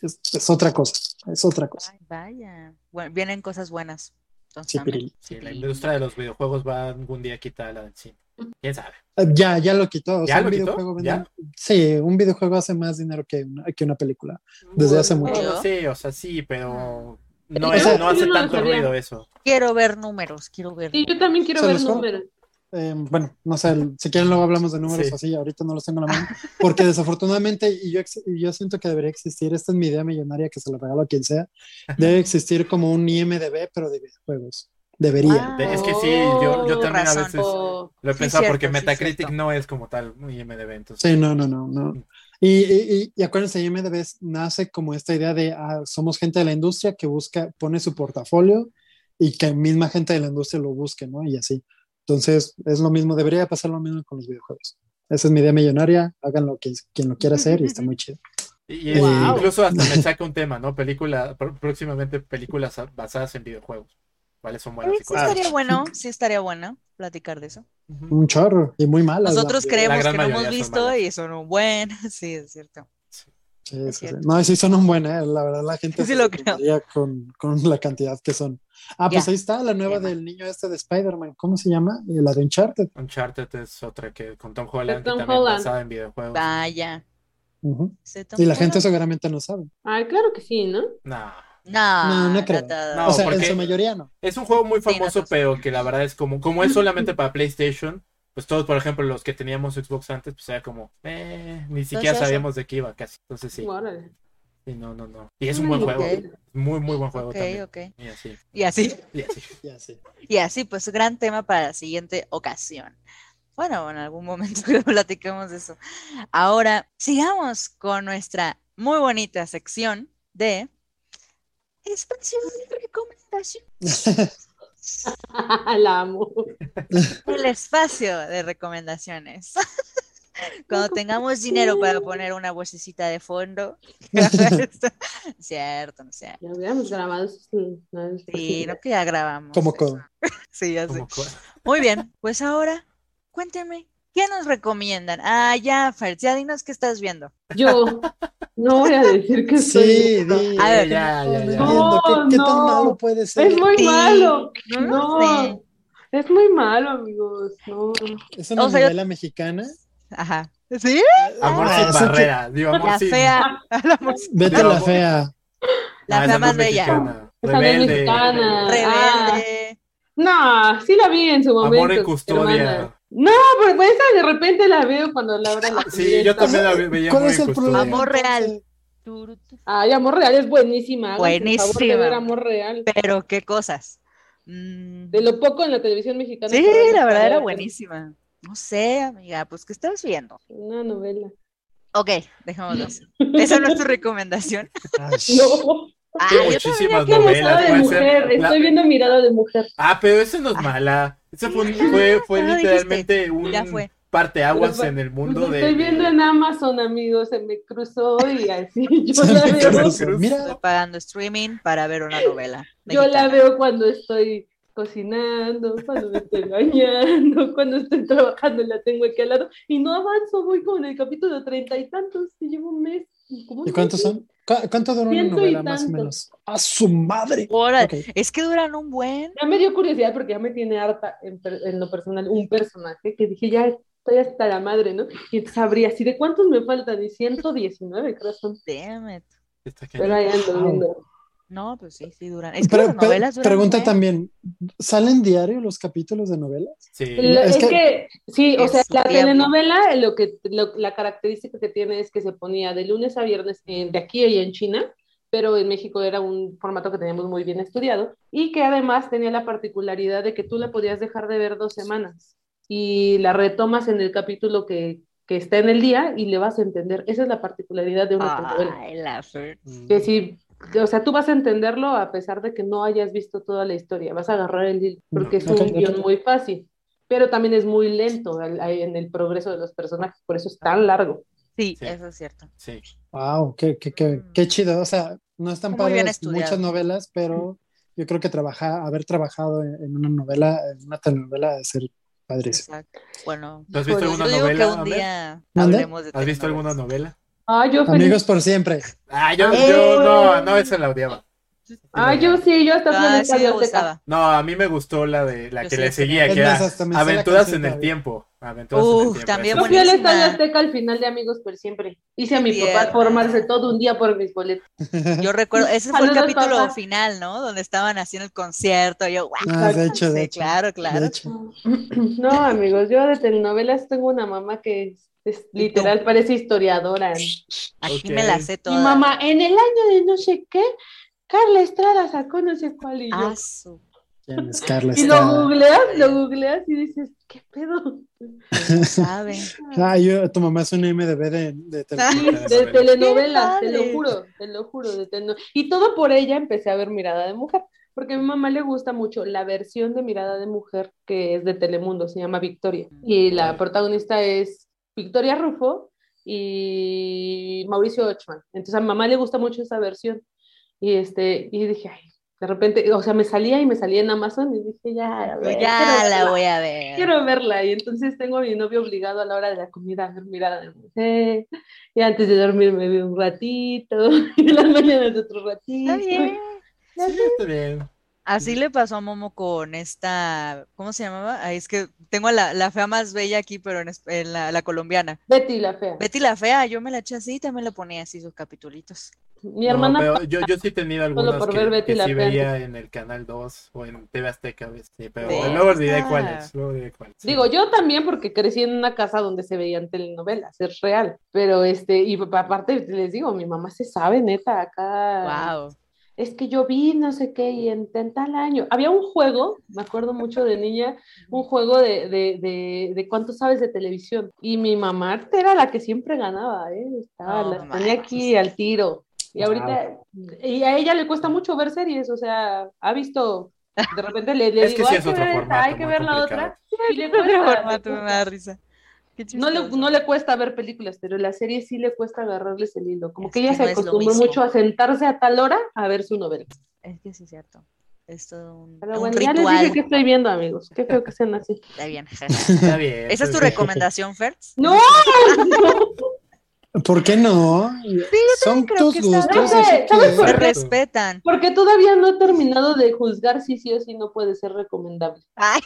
es, es otra cosa, es otra cosa. Ay, vaya. Bueno, vienen cosas buenas. Entonces, Sí. Sí, la industria de los videojuegos va algún día a quitarla del cine. ¿Quién sabe? Eh, Ya, ya lo quitó, o ¿Ya sea, lo un quitó? videojuego vende- ¿Ya? sí, un videojuego hace más dinero que una, que una película. Desde hace mucho. Sí, o sea, sí, pero no, sea, no hace no lo tanto ruido eso. Quiero ver números, quiero ver. Y yo también quiero ver números. Eh, bueno, no sé, si quieren luego hablamos de números Sí. así, ahorita no los tengo en la mano, porque desafortunadamente, y yo, yo siento que debería existir, esta es mi idea millonaria que se la regalo a quien sea, debe existir como un IMDB, pero de videojuegos. Debería. Ah, es que sí, yo, yo también a veces Oh, lo he Sí, pensado cierto, porque Metacritic no es como tal un IMDb, entonces Sí, no, no, no, no. Y, y, y- y acuérdense, IMDB nace como esta idea de ah, somos gente de la industria que busca, pone su portafolio y que misma gente de la industria lo busque, ¿no? Y así. Entonces, es lo mismo, debería pasar lo mismo con los videojuegos. Esa es mi idea millonaria, háganlo quien, quien lo quiera hacer y está muy chido. Y es- Wow. incluso hasta me saca un tema, ¿no? Película, pr- próximamente películas basadas en videojuegos. ¿Cuáles son buenas Sí, y sí cuáles estaría bueno, sí estaría bueno platicar de eso. Un chorro y muy malas. Nosotros la- creemos que no hemos son visto malas. y son buenas, sí, es cierto. Sí, Es sí, sí. cierto. No, sí son un buen, ¿eh? La verdad, la gente Sí se lo creo. sorprendería con, con la cantidad que son. Ah, pues Ya. ahí está la nueva Ya. del niño este de Spider-Man. ¿Cómo se llama? Eh, La de Uncharted. Uncharted es otra que con Tom Holland, Tom que también Holland. basada en videojuegos. Vaya. Ujú. ¿Se Y la gente tomó? seguramente no sabe. Ay, claro que sí, ¿no? No. No, No, no creo. No, o sea, en su mayoría no. Es un juego muy Sí, no famoso, pero que la verdad es como, como es solamente para PlayStation, pues todos, por ejemplo, los que teníamos Xbox antes, pues era como, eh, ni siquiera sabíamos de qué iba casi. Entonces sí, sí, no, no, no. Y es un buen juego, muy, muy buen juego Ok, también. ok. Y así, Y así, y así. Ya sí. y así, pues gran tema para la siguiente ocasión. Bueno, en algún momento que platiquemos de eso. Ahora, sigamos con nuestra muy bonita sección de espacio de recomendación. La amo. El espacio de recomendaciones. Cuando tengamos dinero para poner una vocecita de fondo. cierto, no sé. Ya habíamos grabado. Sí, no, no que ya grabamos. Como con- Sí, ya sé. Muy bien, pues ahora cuéntenme, ¿qué nos recomiendan? Ah, ya, Fer, ya dinos qué estás viendo. Yo no voy a decir que estoy Sí, di. A ver. ya, ya, ya. No, ¿Qué, qué tan malo puede ser? Es muy Sí. malo. No No, sé. es muy malo, amigos. No. ¿Es una O sea, yo- novela mexicana? Ajá. ¿Sí? Amor Ah, sin eso que- barrera. Digo, amor La sin- fea. Vete No, la fea. la Ah, fea más bella. es Rebelde. mexicana. Rebelde. No, sí la vi en su momento. Amor en custodia. hermana. No, pero pues esa de repente la veo cuando Laura la Sí, yo también la ve- veía ¿Cuál muy es el problema? Amor real. Ay, Amor Real es buenísima. favor de Buenísima. ver Amor Real. Pero qué cosas. Mm, De lo poco en la televisión mexicana. Sí, la verdad era buenísima. No sé, amiga, pues ¿qué estás viendo? Una novela. Ok, dejémoslo. Esa no es tu recomendación. Ay, No, Ah, yo muchísimas novelas. mirada de mujer. ser la- Estoy viendo mirada de mujer. Ah, pero esa no es mala. Esa fue, fue, fue Ah, literalmente un Ya fue. parteaguas Pero, en el mundo Pues de. estoy viendo en Amazon, amigos. Se me cruzó y así. Yo la veo. cruzó. Estoy Mira, pagando streaming para ver una novela. Yo la mexicana. veo cuando estoy cocinando, cuando me estoy bañando, cuando estoy trabajando, la tengo aquí al lado y no avanzo, voy como en el capítulo treinta y tantos, y llevo un mes. ¿Cómo ¿y es cuántos son? ¿Cu- ¿Cuánto dura una novela más o menos? ¡A su madre! Órale, Ok. Es que duran un buen. Ya me dio curiosidad porque ya me tiene harta en, per- en lo personal un personaje que dije, ya estoy hasta la madre, ¿no? Y entonces abrí así, ¿de cuántos me faltan? Y 119 creo son. Damn it. Pero ahí ando viendo. No, pues sí, sí duran. Es que Pero- las novelas duran un pregunta buen. también, ¿salen diario los capítulos de novelas? Sí. Lo- Es es, que- que, sí, o Es sea, su la tiempo. telenovela, lo que, lo- la característica que tiene es que se ponía de lunes a viernes en- de aquí y en China, pero en México era un formato que teníamos muy bien estudiado y que además tenía la particularidad de que tú la podías dejar de ver dos semanas y la retomas en el capítulo que, que está en el día y le vas a entender. Esa es la particularidad de una telenovela. Que si, o sea, tú vas a entenderlo a pesar de que no hayas visto toda la historia, vas a agarrar el hilo, porque es un guion muy fácil, pero también es muy lento en el progreso de los personajes, por eso es tan largo. Sí, Sí. eso es cierto. Sí. Wow, qué, qué, qué, qué chido. O sea, no están padres muchas novelas, pero yo creo que trabajar, haber trabajado en, en una novela, en una telenovela, debe ser padrísimo. Exacto. Bueno, ¿Tú has visto alguna novela? un día hablemos de ¿Has visto alguna novela? Ah, yo feliz. Amigos por siempre. Ah, yo, ¡Eh! yo no, no, esa la odiaba. Ah, yo sí, yo hasta fui Ah, sí. No, a mí me gustó la de la Yo que sí, le seguía, que era Aventuras en el tiempo. Aventuras en el Uf, tiempo. también. Yo fui al. Estadio Azteca al final de Amigos por siempre. Hice a mi Bien. papá formarse todo un día por mis boletos. Yo recuerdo, ese fue el capítulo papá. final, ¿no? Donde estaban haciendo el concierto. Yo, guau, Ah, de hecho, de sí, hecho. claro, claro. De hecho. No, amigos, yo de telenovelas tengo una mamá que es, literal, parece historiadora. Aquí me la sé Mi toda. mamá, en el año de no sé qué, Carla Estrada sacó no sé cuál y yo. Ah, su- ¿Quién es Carla y lo Estrada? googleas, lo googleas y dices, ¿qué pedo? no sabe. Ah, yo, tu mamá es un MDB de, de Telenovelas. de telenovelas, te lo juro, te lo juro. De teleno- Y todo por ella empecé a ver Mirada de Mujer, porque a mi mamá le gusta mucho la versión de Mirada de Mujer que es de Telemundo, se llama Victoria. Y la protagonista es Victoria Rufo y Mauricio Ochman. Entonces a mi mamá le gusta mucho esa versión. Y, este, y dije, ay, de repente, o sea, me salía y me salía en Amazon y dije, ya, a ver, Ya quiero la verla, voy a ver. Quiero verla. Y entonces tengo a mi novio obligado a la hora de la comida a ver Mirada de Mujer. Y antes de dormir me veo un ratito. Y en las mañanas otro ratito. Está bien. Sí, está bien. Así le pasó a Momo con esta, ¿cómo se llamaba? Ay, es que tengo la, la fea más bella aquí, pero en, en la, la colombiana. Betty la fea. Betty la fea, yo me la eché así, también le ponía así sus capitulitos. Mi No, hermana. pero yo, yo sí he tenido algunas por que, ver Betty que la sí Fea. veía en el Canal 2 o en TV Azteca. Sí, pero Sí. luego diré Ah. cuáles. Luego diré cuáles. sí. Digo, yo también porque crecí en una casa donde se veían telenovelas, es real. Pero este, y aparte les digo, mi mamá se sabe, neta, acá. Wow. Es que yo vi no sé qué y en, en tal año. Había un juego, me acuerdo mucho de niña, un juego de, de, de, de cuánto sabes de televisión. Y mi mamá era la que siempre ganaba, ¿eh? Estaba, No las tenía aquí al tiro. Y ahorita, y a ella le cuesta mucho ver series, o sea, ha visto, de repente le, le Es que digo, sí hay es que otro ver formato hay que ver la complicado. otra. Y le Otro cuesta, formato, le me cuesta. da risa. No le, no le cuesta ver películas, pero la serie sí le cuesta agarrarles el hilo. Como Es que ella que se no acostumbró mucho a sentarse a tal hora a ver su novela. Es que sí es cierto. Es todo un, Pero un bueno, ya les ritual. dije que estoy viendo, amigos. Qué feo que sean así. Está bien. Está bien. ¿Esa es tu recomendación, Fertz? ¡No! ¿Por qué no? Son creo tus que gustos. respetan. Porque todavía no he terminado de juzgar si sí o si no puede ser recomendable. Ay,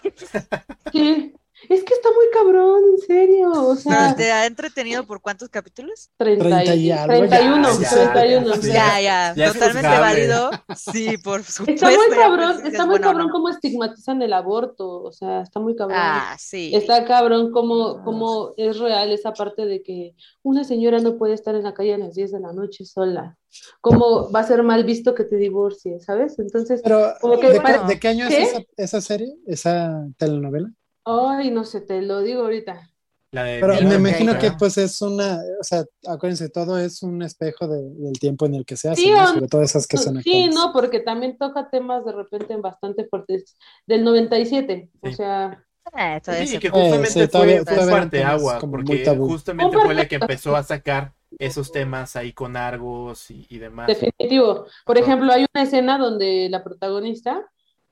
Sí. Es que está muy cabrón, en serio. O sea, ¿te ha entretenido por cuántos capítulos? 30 Treinta y y, algo, 31, ya, ya, 31. ya. Ya, ya, ya totalmente válido. Sí, por supuesto. Está muy cabrón, pues, dices, está muy bueno, cabrón no. cómo estigmatizan el aborto. O sea, está muy cabrón. Ah, sí. Está cabrón cómo, cómo es real esa parte de que una señora no puede estar en la calle a las 10 de la noche sola. ¿Cómo va a ser mal visto que te divorcies, sabes? Entonces, Pero, Como que ¿de, qué, bueno. de qué año ¿Qué? es esa, esa serie? ¿Esa telenovela? Ay, no sé, te lo digo ahorita. La de Pero me imagino que pues es una, o sea, acuérdense, todo es un espejo de- del tiempo en el que se hace, Sí, ¿no? sobre todo esas que son Sí, actuales. no, porque también toca temas de repente bastante fuertes. Del 97, o sea, Eh, todavía Sí, se que justamente sí, fue, fue parte agua, porque justamente fue la que empezó a sacar esos temas ahí con Argos y, y demás. definitivo. Por ejemplo, hay una escena donde la protagonista,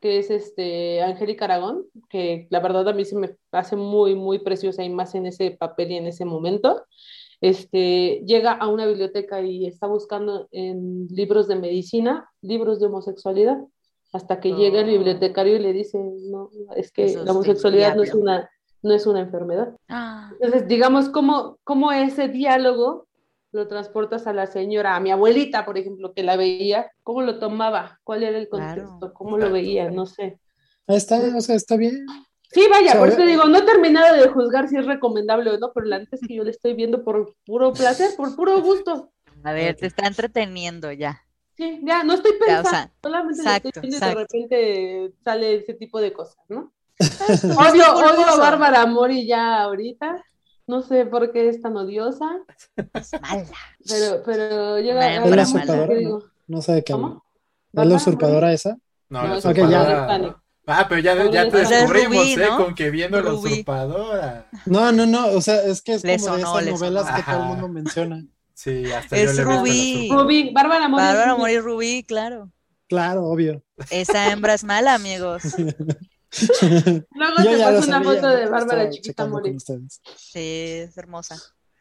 que es este Angélica Aragón, que la verdad a mí se me hace muy, muy preciosa y más en ese papel y en ese momento, este, llega a una biblioteca y está buscando en libros de medicina, libros de homosexualidad, hasta que llega el Oh. bibliotecario y le dice, no, es que Eso la homosexualidad no es una, no es una enfermedad. Ah, Entonces, digamos, cómo, cómo ese diálogo lo transportas a la señora, a mi abuelita, por ejemplo, que la veía, cómo lo tomaba, cuál era el Claro. contexto, cómo lo veía, no sé. Ahí está, o sea, está bien. Sí, vaya, O sea, por eso digo, no he terminado de juzgar si es recomendable o no, pero la neta es que yo le estoy viendo por puro placer, por puro gusto. a ver, te está entreteniendo ya. Sí, ya, no estoy Ya, o pensando, sea, solamente exacto, le estoy viendo y de repente sale ese tipo de cosas, ¿no? Odio, odio a. Bárbara Mori ya ahorita, no sé por qué es tan odiosa, Es mala. pero, pero llega Una a ¿Es hembra la usurpadora? que No, digo, no sé de qué. ¿Es la ¿Bárbara usurpadora esa? No, No, la es Ok, ya. Ah, pero ya, ya te es descubrimos, Rubí, ¿eh? ¿no? Con que viendo la usurpadora. No, no, no, o sea, es que es Le como de esas le novelas sonó. que todo el Ajá. mundo menciona. Sí, hasta Es yo le Rubí. usurpadora. Rubí, Bárbara Mori. es Bárbara Rubí. Mori Rubí, claro. Claro, obvio. Esa hembra es mala, amigos. Luego Yo te paso una foto de Bárbara Chiquita Mori. Sí, es hermosa.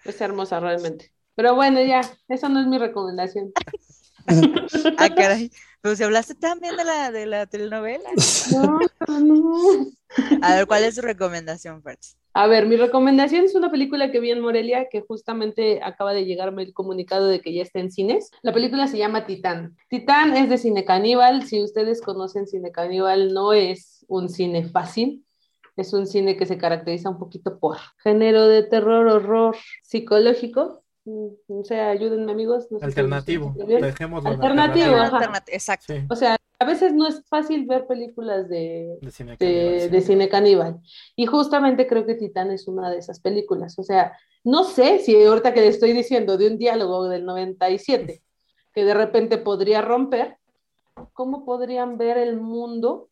Es hermosa realmente. Pero bueno, ya, esa no es mi recomendación. Ah, caray. Pero si hablaste también de la, de la telenovela. No, no. A ver, ¿cuál es tu recomendación, Fertz? A ver, mi recomendación es una película que vi en Morelia que justamente acaba de llegarme el comunicado de que ya está en cines. La película se llama Titán. Titán es de Cine Caníbal. Si ustedes conocen Cine Caníbal, no es un cine fácil. Es un cine que se caracteriza un poquito por género de terror, horror psicológico. Mm, O sea, ayúdenme amigos. no sé si Alternativo. Dejémoslo en Alternativo, alternativo. ajá. Exacto. Sí, O sea, a veces no es fácil ver películas de, de cine de, caníbal, sí. de cine caníbal. Y justamente creo que Titán es una de esas películas. O sea, no sé si ahorita que le estoy diciendo de un diálogo del 97 que de repente podría romper, ¿cómo podrían ver el mundo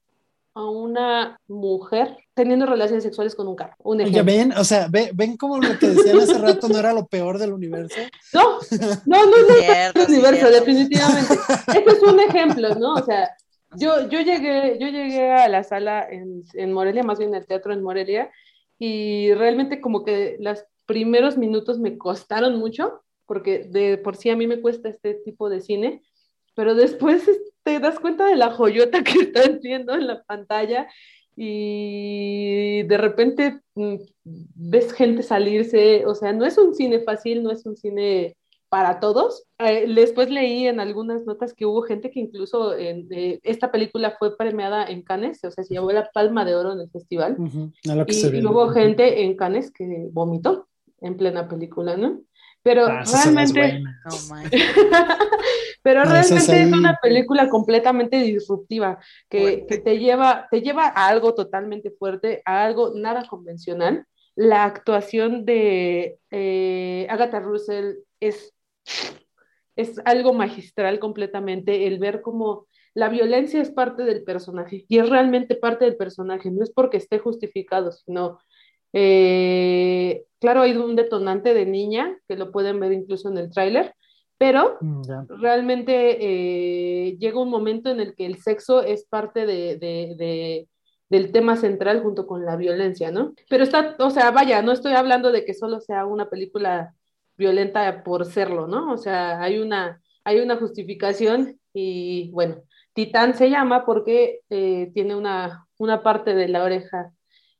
a una mujer teniendo relaciones sexuales con un carro? Un Ya ejemplo. ven, o sea, ve- ven como lo que decían hace rato no era lo peor del universo. No, no, no, no, Cierto, sí, universo, cierto. definitivamente. Este es un ejemplo, ¿no? O sea, yo, yo, llegué, yo llegué a la sala en, en Morelia, más bien al teatro en Morelia, y realmente como que los primeros minutos me costaron mucho, porque de por sí a mí me cuesta este tipo de cine, pero después te das cuenta de la joyota que están viendo en la pantalla y de repente mm, ves gente salirse, o sea, no es un cine fácil, no es un cine para todos. Eh, después leí en algunas notas que hubo gente que incluso en, eh, esta película fue premiada en Cannes, o sea, se llevó la palma de oro en el festival. Y hubo gente en Cannes que vomitó en plena película, ¿no? Pero Ah, realmente. No pero Ah, realmente es una película completamente disruptiva que, que te lleva, te lleva a algo totalmente fuerte, a algo nada convencional. La actuación de eh, Agatha Russell es, es algo magistral completamente, el ver cómo la violencia es parte del personaje y es realmente parte del personaje, no es porque esté justificado, sino, eh, claro, hay un detonante de niña, que lo pueden ver incluso en el tráiler, pero Mm, realmente eh, llega un momento en el que el sexo es parte de, de- de- del tema central junto con la violencia, ¿no? Pero está, o sea, vaya, no estoy hablando de que solo sea una película violenta por serlo, ¿no? O sea, hay una, hay una justificación y bueno, Titán se llama porque eh, tiene una, una parte de la oreja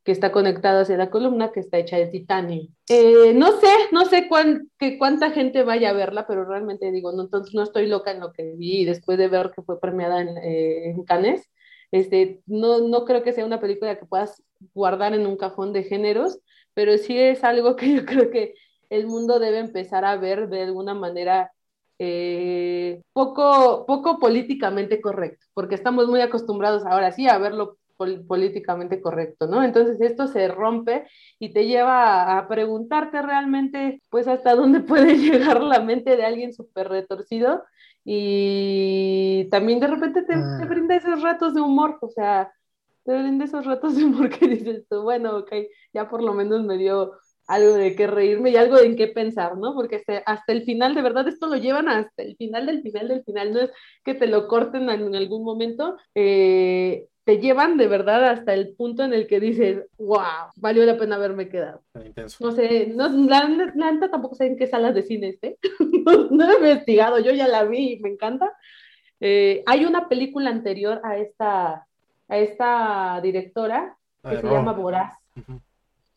que está conectada hacia la columna que está hecha de titanio. Eh, no sé, no sé cuán, que cuánta gente vaya a verla, pero realmente digo, no, entonces no estoy loca en lo que vi después de ver que fue premiada en, eh, Cannes. Este, no, no creo que sea una película que puedas guardar en un cajón de géneros, pero sí es algo que yo creo que el mundo debe empezar a ver de alguna manera eh, poco, poco políticamente correcto, porque estamos muy acostumbrados ahora sí a verlo pol- políticamente correcto, ¿no? Entonces esto se rompe y te lleva a, preguntarte realmente, pues, hasta dónde puede llegar la mente de alguien súper retorcido y también de repente te, Ah. te brinda esos ratos de humor, o sea, te brinda esos ratos de humor que dices tú, bueno, ok, ya por lo menos me dio algo de qué reírme y algo en qué pensar, ¿no? Porque hasta, hasta el final, de verdad, esto lo llevan hasta el final del final del final, no es que te lo corten en, en algún momento, eh, te llevan de verdad hasta el punto en el que dices, wow, valió la pena haberme quedado. Intenso. No sé, no, la, la neta tampoco sé en qué salas de cine esté, no, no he investigado, yo ya la vi y me encanta. Eh, hay una película anterior a esta, a esta directora que se llama Voraz.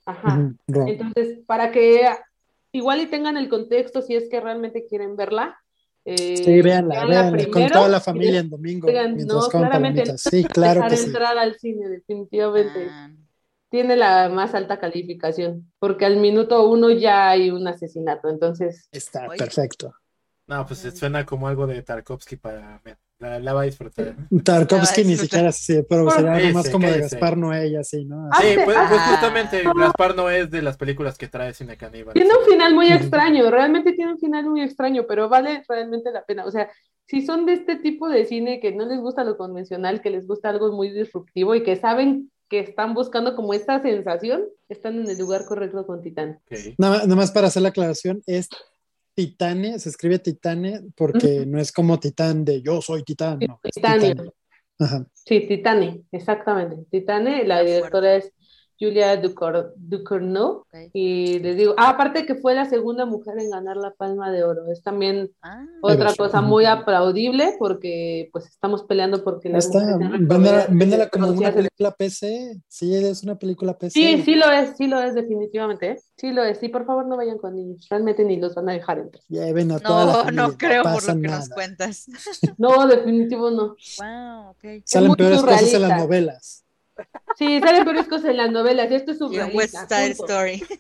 Ajá. Ro. Entonces, para que igual y tengan el contexto si es que realmente quieren verla. Eh, Sí, véanla, véanla con toda la familia en domingo, Oigan, mientras no, claramente. Sí, claro que sí. entrar al cine, definitivamente. Ah, Tiene la más alta calificación, porque al minuto uno ya hay un asesinato, entonces Está Oye. perfecto. No, pues suena como algo de Tarkovsky para. La, la va a disfrutar. Tarkovsky ni siquiera así, pero sería Cállese, más como de. Gaspar Noé y así, ¿no? Ah, Sí, sí, pues, ah. pues justamente Gaspar no es de las películas que trae Cine Caníbal. tiene un final muy extraño, realmente tiene un final muy extraño, pero vale realmente la pena. O sea, si son de este tipo de cine que no les gusta lo convencional, que les gusta algo muy disruptivo y que saben que están buscando como esta sensación, están en el lugar correcto con Titán. Ok. Nada, nada más para hacer la aclaración, es Titane, se escribe Titane porque no es como Titán de yo soy Titán, no. Titane. Ajá. Sí, Titane, exactamente. Titane, la directora es Julia Ducour- Ducournau. Y les digo, ah, aparte que fue la segunda mujer en ganar la Palma de Oro. Es también Ah, otra cosa muy aplaudible porque pues estamos peleando porque las Está, véndela, como una película PC. Sí, es una película PC. Sí, sí lo es, sí lo es definitivamente. ¿eh? Sí lo es. Y por favor no vayan con niños. Realmente ni los van a dejar entrar. Lleven a toda la no, familia, no creo por lo que nos cuentas. No, definitivo no. Wow. Salen peores cosas en surrealista. las novelas. Sí, salen peores cosas en las novelas. Y esto es en West. Side punto. Story.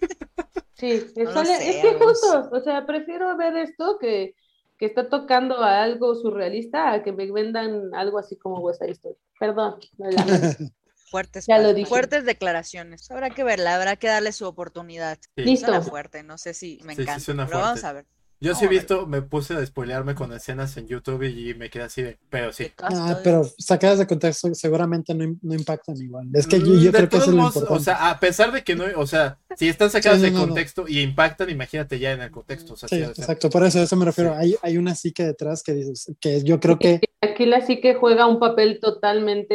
Sí, No sale- sé, es que justo, o sea, prefiero ver esto que, que está tocando a algo surrealista a que me vendan algo así como West Side Story. Perdón, lamento. Fuertes, Ya lo dije. fuertes declaraciones. Habrá que verla, habrá que darle su oportunidad. Sí. Listo. Suena fuerte, no sé si me Sí, sí, encanta. suena pero vamos a ver. Yo sí he visto, me puse a spoilearme con escenas en YouTube y me quedé así de. Pero sí. Ah, pero sacadas de contexto seguramente no, im- no impactan igual. Es que yo, Mm, yo creo que eso es lo importante. o sea, a pesar de que no, o sea, si están sacadas Sí, no, de no, no. contexto y impactan, imagínate ya en el contexto. O sea, sí, sí, o sea, exacto, por eso, a eso me refiero. Sí. Hay, hay una psique detrás que dices, que yo creo que Aquí la sí que juega un papel totalmente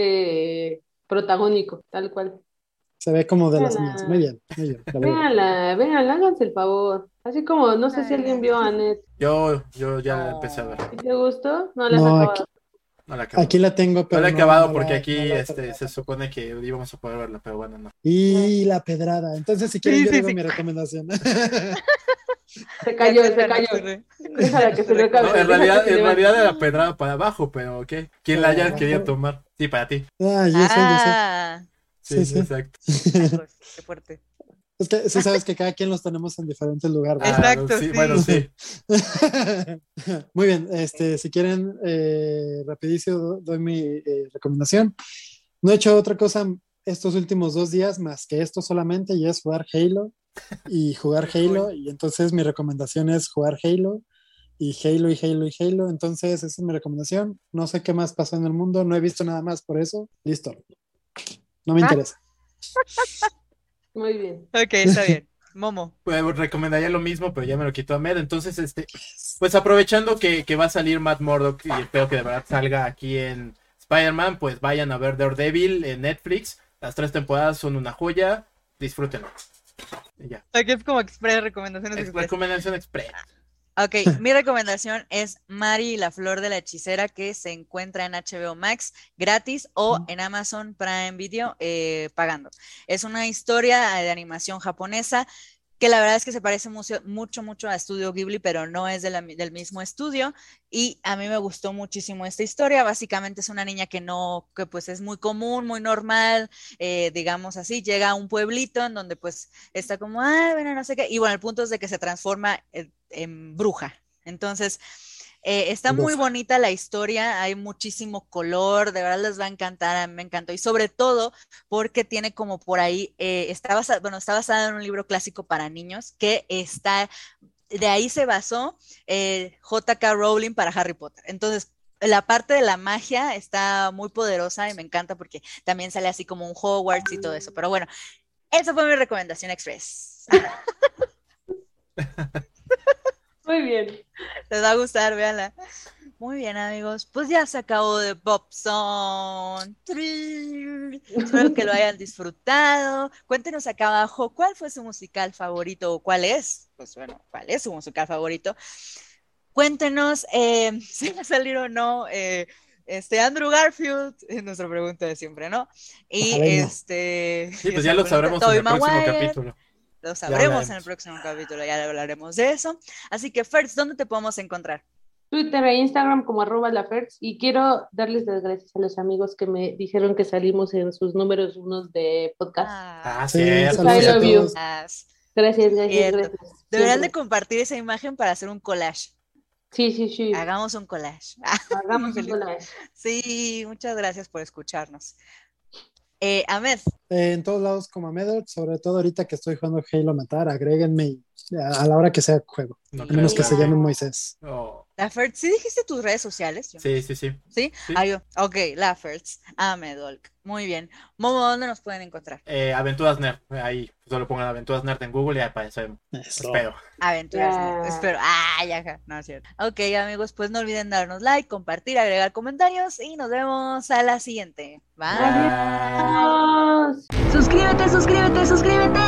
eh, protagónico, tal cual. Se ve como de las mías. Muy bien, muy bien. Véanla, véanla, háganse el favor. Así como, no sé si alguien vio a Annette. yo, yo ya la No. empecé a ver. ¿Y ¿Te gustó? No la has No, acabado. aquí, No la acabo. aquí la tengo, no pero la he no- acabado no porque la- aquí no la he este, se supone que íbamos a poder verla, pero bueno, no. Y la pedrada. Entonces, si quieren, Sí, yo sí, digo sí. mi recomendación. Se cayó, se cayó. correr. Déjala que se le acabe. No, en realidad, en realidad era pedrada para abajo, pero ¿qué? ¿Quién la haya querido tomar? Sí, para ti. ah, yo sé, yo sé. Sí, Sí, exacto. qué fuerte. Es que sí sabes que cada quien los tenemos en diferentes lugares. Exacto, sí, sí. Bueno, sí. Muy bien, este, si quieren, eh, rapidísimo do- doy mi eh, recomendación. No he hecho otra cosa estos últimos dos días más que esto solamente y es jugar Halo y jugar Halo y entonces mi recomendación es jugar Halo y Halo y Halo y Halo. Entonces esa es mi recomendación. No sé qué más pasó en el mundo, no he visto nada más por eso. Listo. No me Ah. interesa. Muy bien. Ok, está bien. Momo. Pues, recomendaría lo mismo, pero ya me lo quitó Ahmed. Entonces, este, pues aprovechando que, que va a salir Matt Murdock y espero que de verdad salga aquí en Spider-Man, pues vayan a ver Daredevil en Netflix. Las tres temporadas son una joya. Disfrútenlo. Ya. Aquí es como express recomendaciones Ex- express. Recomendación express. Ok, mi recomendación es Mari y la flor de la hechicera que se encuentra en HBO Max gratis o en Amazon Prime Video eh, pagando. Es una historia de animación japonesa que la verdad es que se parece mucho, mucho, mucho a Estudio Ghibli, pero no es de la del mismo estudio. Y a mí me gustó muchísimo esta historia. Básicamente es una niña que no, que pues es muy común, muy normal, eh, digamos así, llega a un pueblito en donde pues está como, ay, bueno, no sé qué. Y bueno, el punto es de que se transforma en bruja. Entonces, eh, está muy bonita la historia, hay muchísimo color, de verdad les va a encantar, a mí me encantó. Y sobre todo porque tiene como por ahí, eh, está basada, bueno, está basada en un libro clásico para niños que está, de ahí se basó eh, J.K. Rowling para Harry Potter. Entonces, la parte de la magia está muy poderosa y me encanta porque también sale así como un Hogwarts y todo eso. Pero bueno, esa fue mi recomendación express. Muy bien. Les va a gustar, véanla. Muy bien, amigos. Pues ya se acabó de Bobson. Espero que lo hayan disfrutado. Cuéntenos acá abajo cuál fue su musical favorito o cuál es. Pues bueno, cuál es su musical favorito. Cuéntenos eh, si va a salir o no eh, este Andrew Garfield, es nuestra pregunta de siempre, ¿no? Y Ojalá este. Sí, pues ya lo sabremos en el próximo Maguire. capítulo. Lo sabremos en el próximo capítulo, ya hablaremos de eso. Así que, Fertz, ¿dónde te podemos encontrar? Twitter e Instagram como arroba la Fertz. Y quiero darles las gracias a los amigos que me dijeron que salimos en sus números unos de podcast. Ah, Sí, cierto. saludos I a love you. todos. Gracias. Gracias, gracias, Cierto. gracias. Deberán de compartir esa imagen para hacer un collage. Sí, sí, sí. Hagamos un collage. Hagamos un collage. Sí, muchas gracias por escucharnos. Eh, Ahmed, Eh, en todos lados como Medot, sobre todo ahorita que estoy jugando Halo Matar, agréguenme a, a la hora que sea juego, No a menos que se llame Moisés. Oh, la Fertz, ¿sí dijiste tus redes sociales? Yo- sí, sí, sí. ¿Sí? Sí. Ah, yo. Ok, la Fertz, Ahmed Olk. Muy bien. Momo, ¿dónde nos pueden encontrar? Eh, Aventuras Nerd. Ahí solo pongan Aventuras Nerd en Google y aparece. Eso. Espero. Aventuras. Nerd. Espero. Ah, ya, ja, no es cierto. Ok, amigos, pues no olviden darnos like, compartir, agregar comentarios y nos vemos a la siguiente. Bye. Adiós. Suscríbete, suscríbete, suscríbete.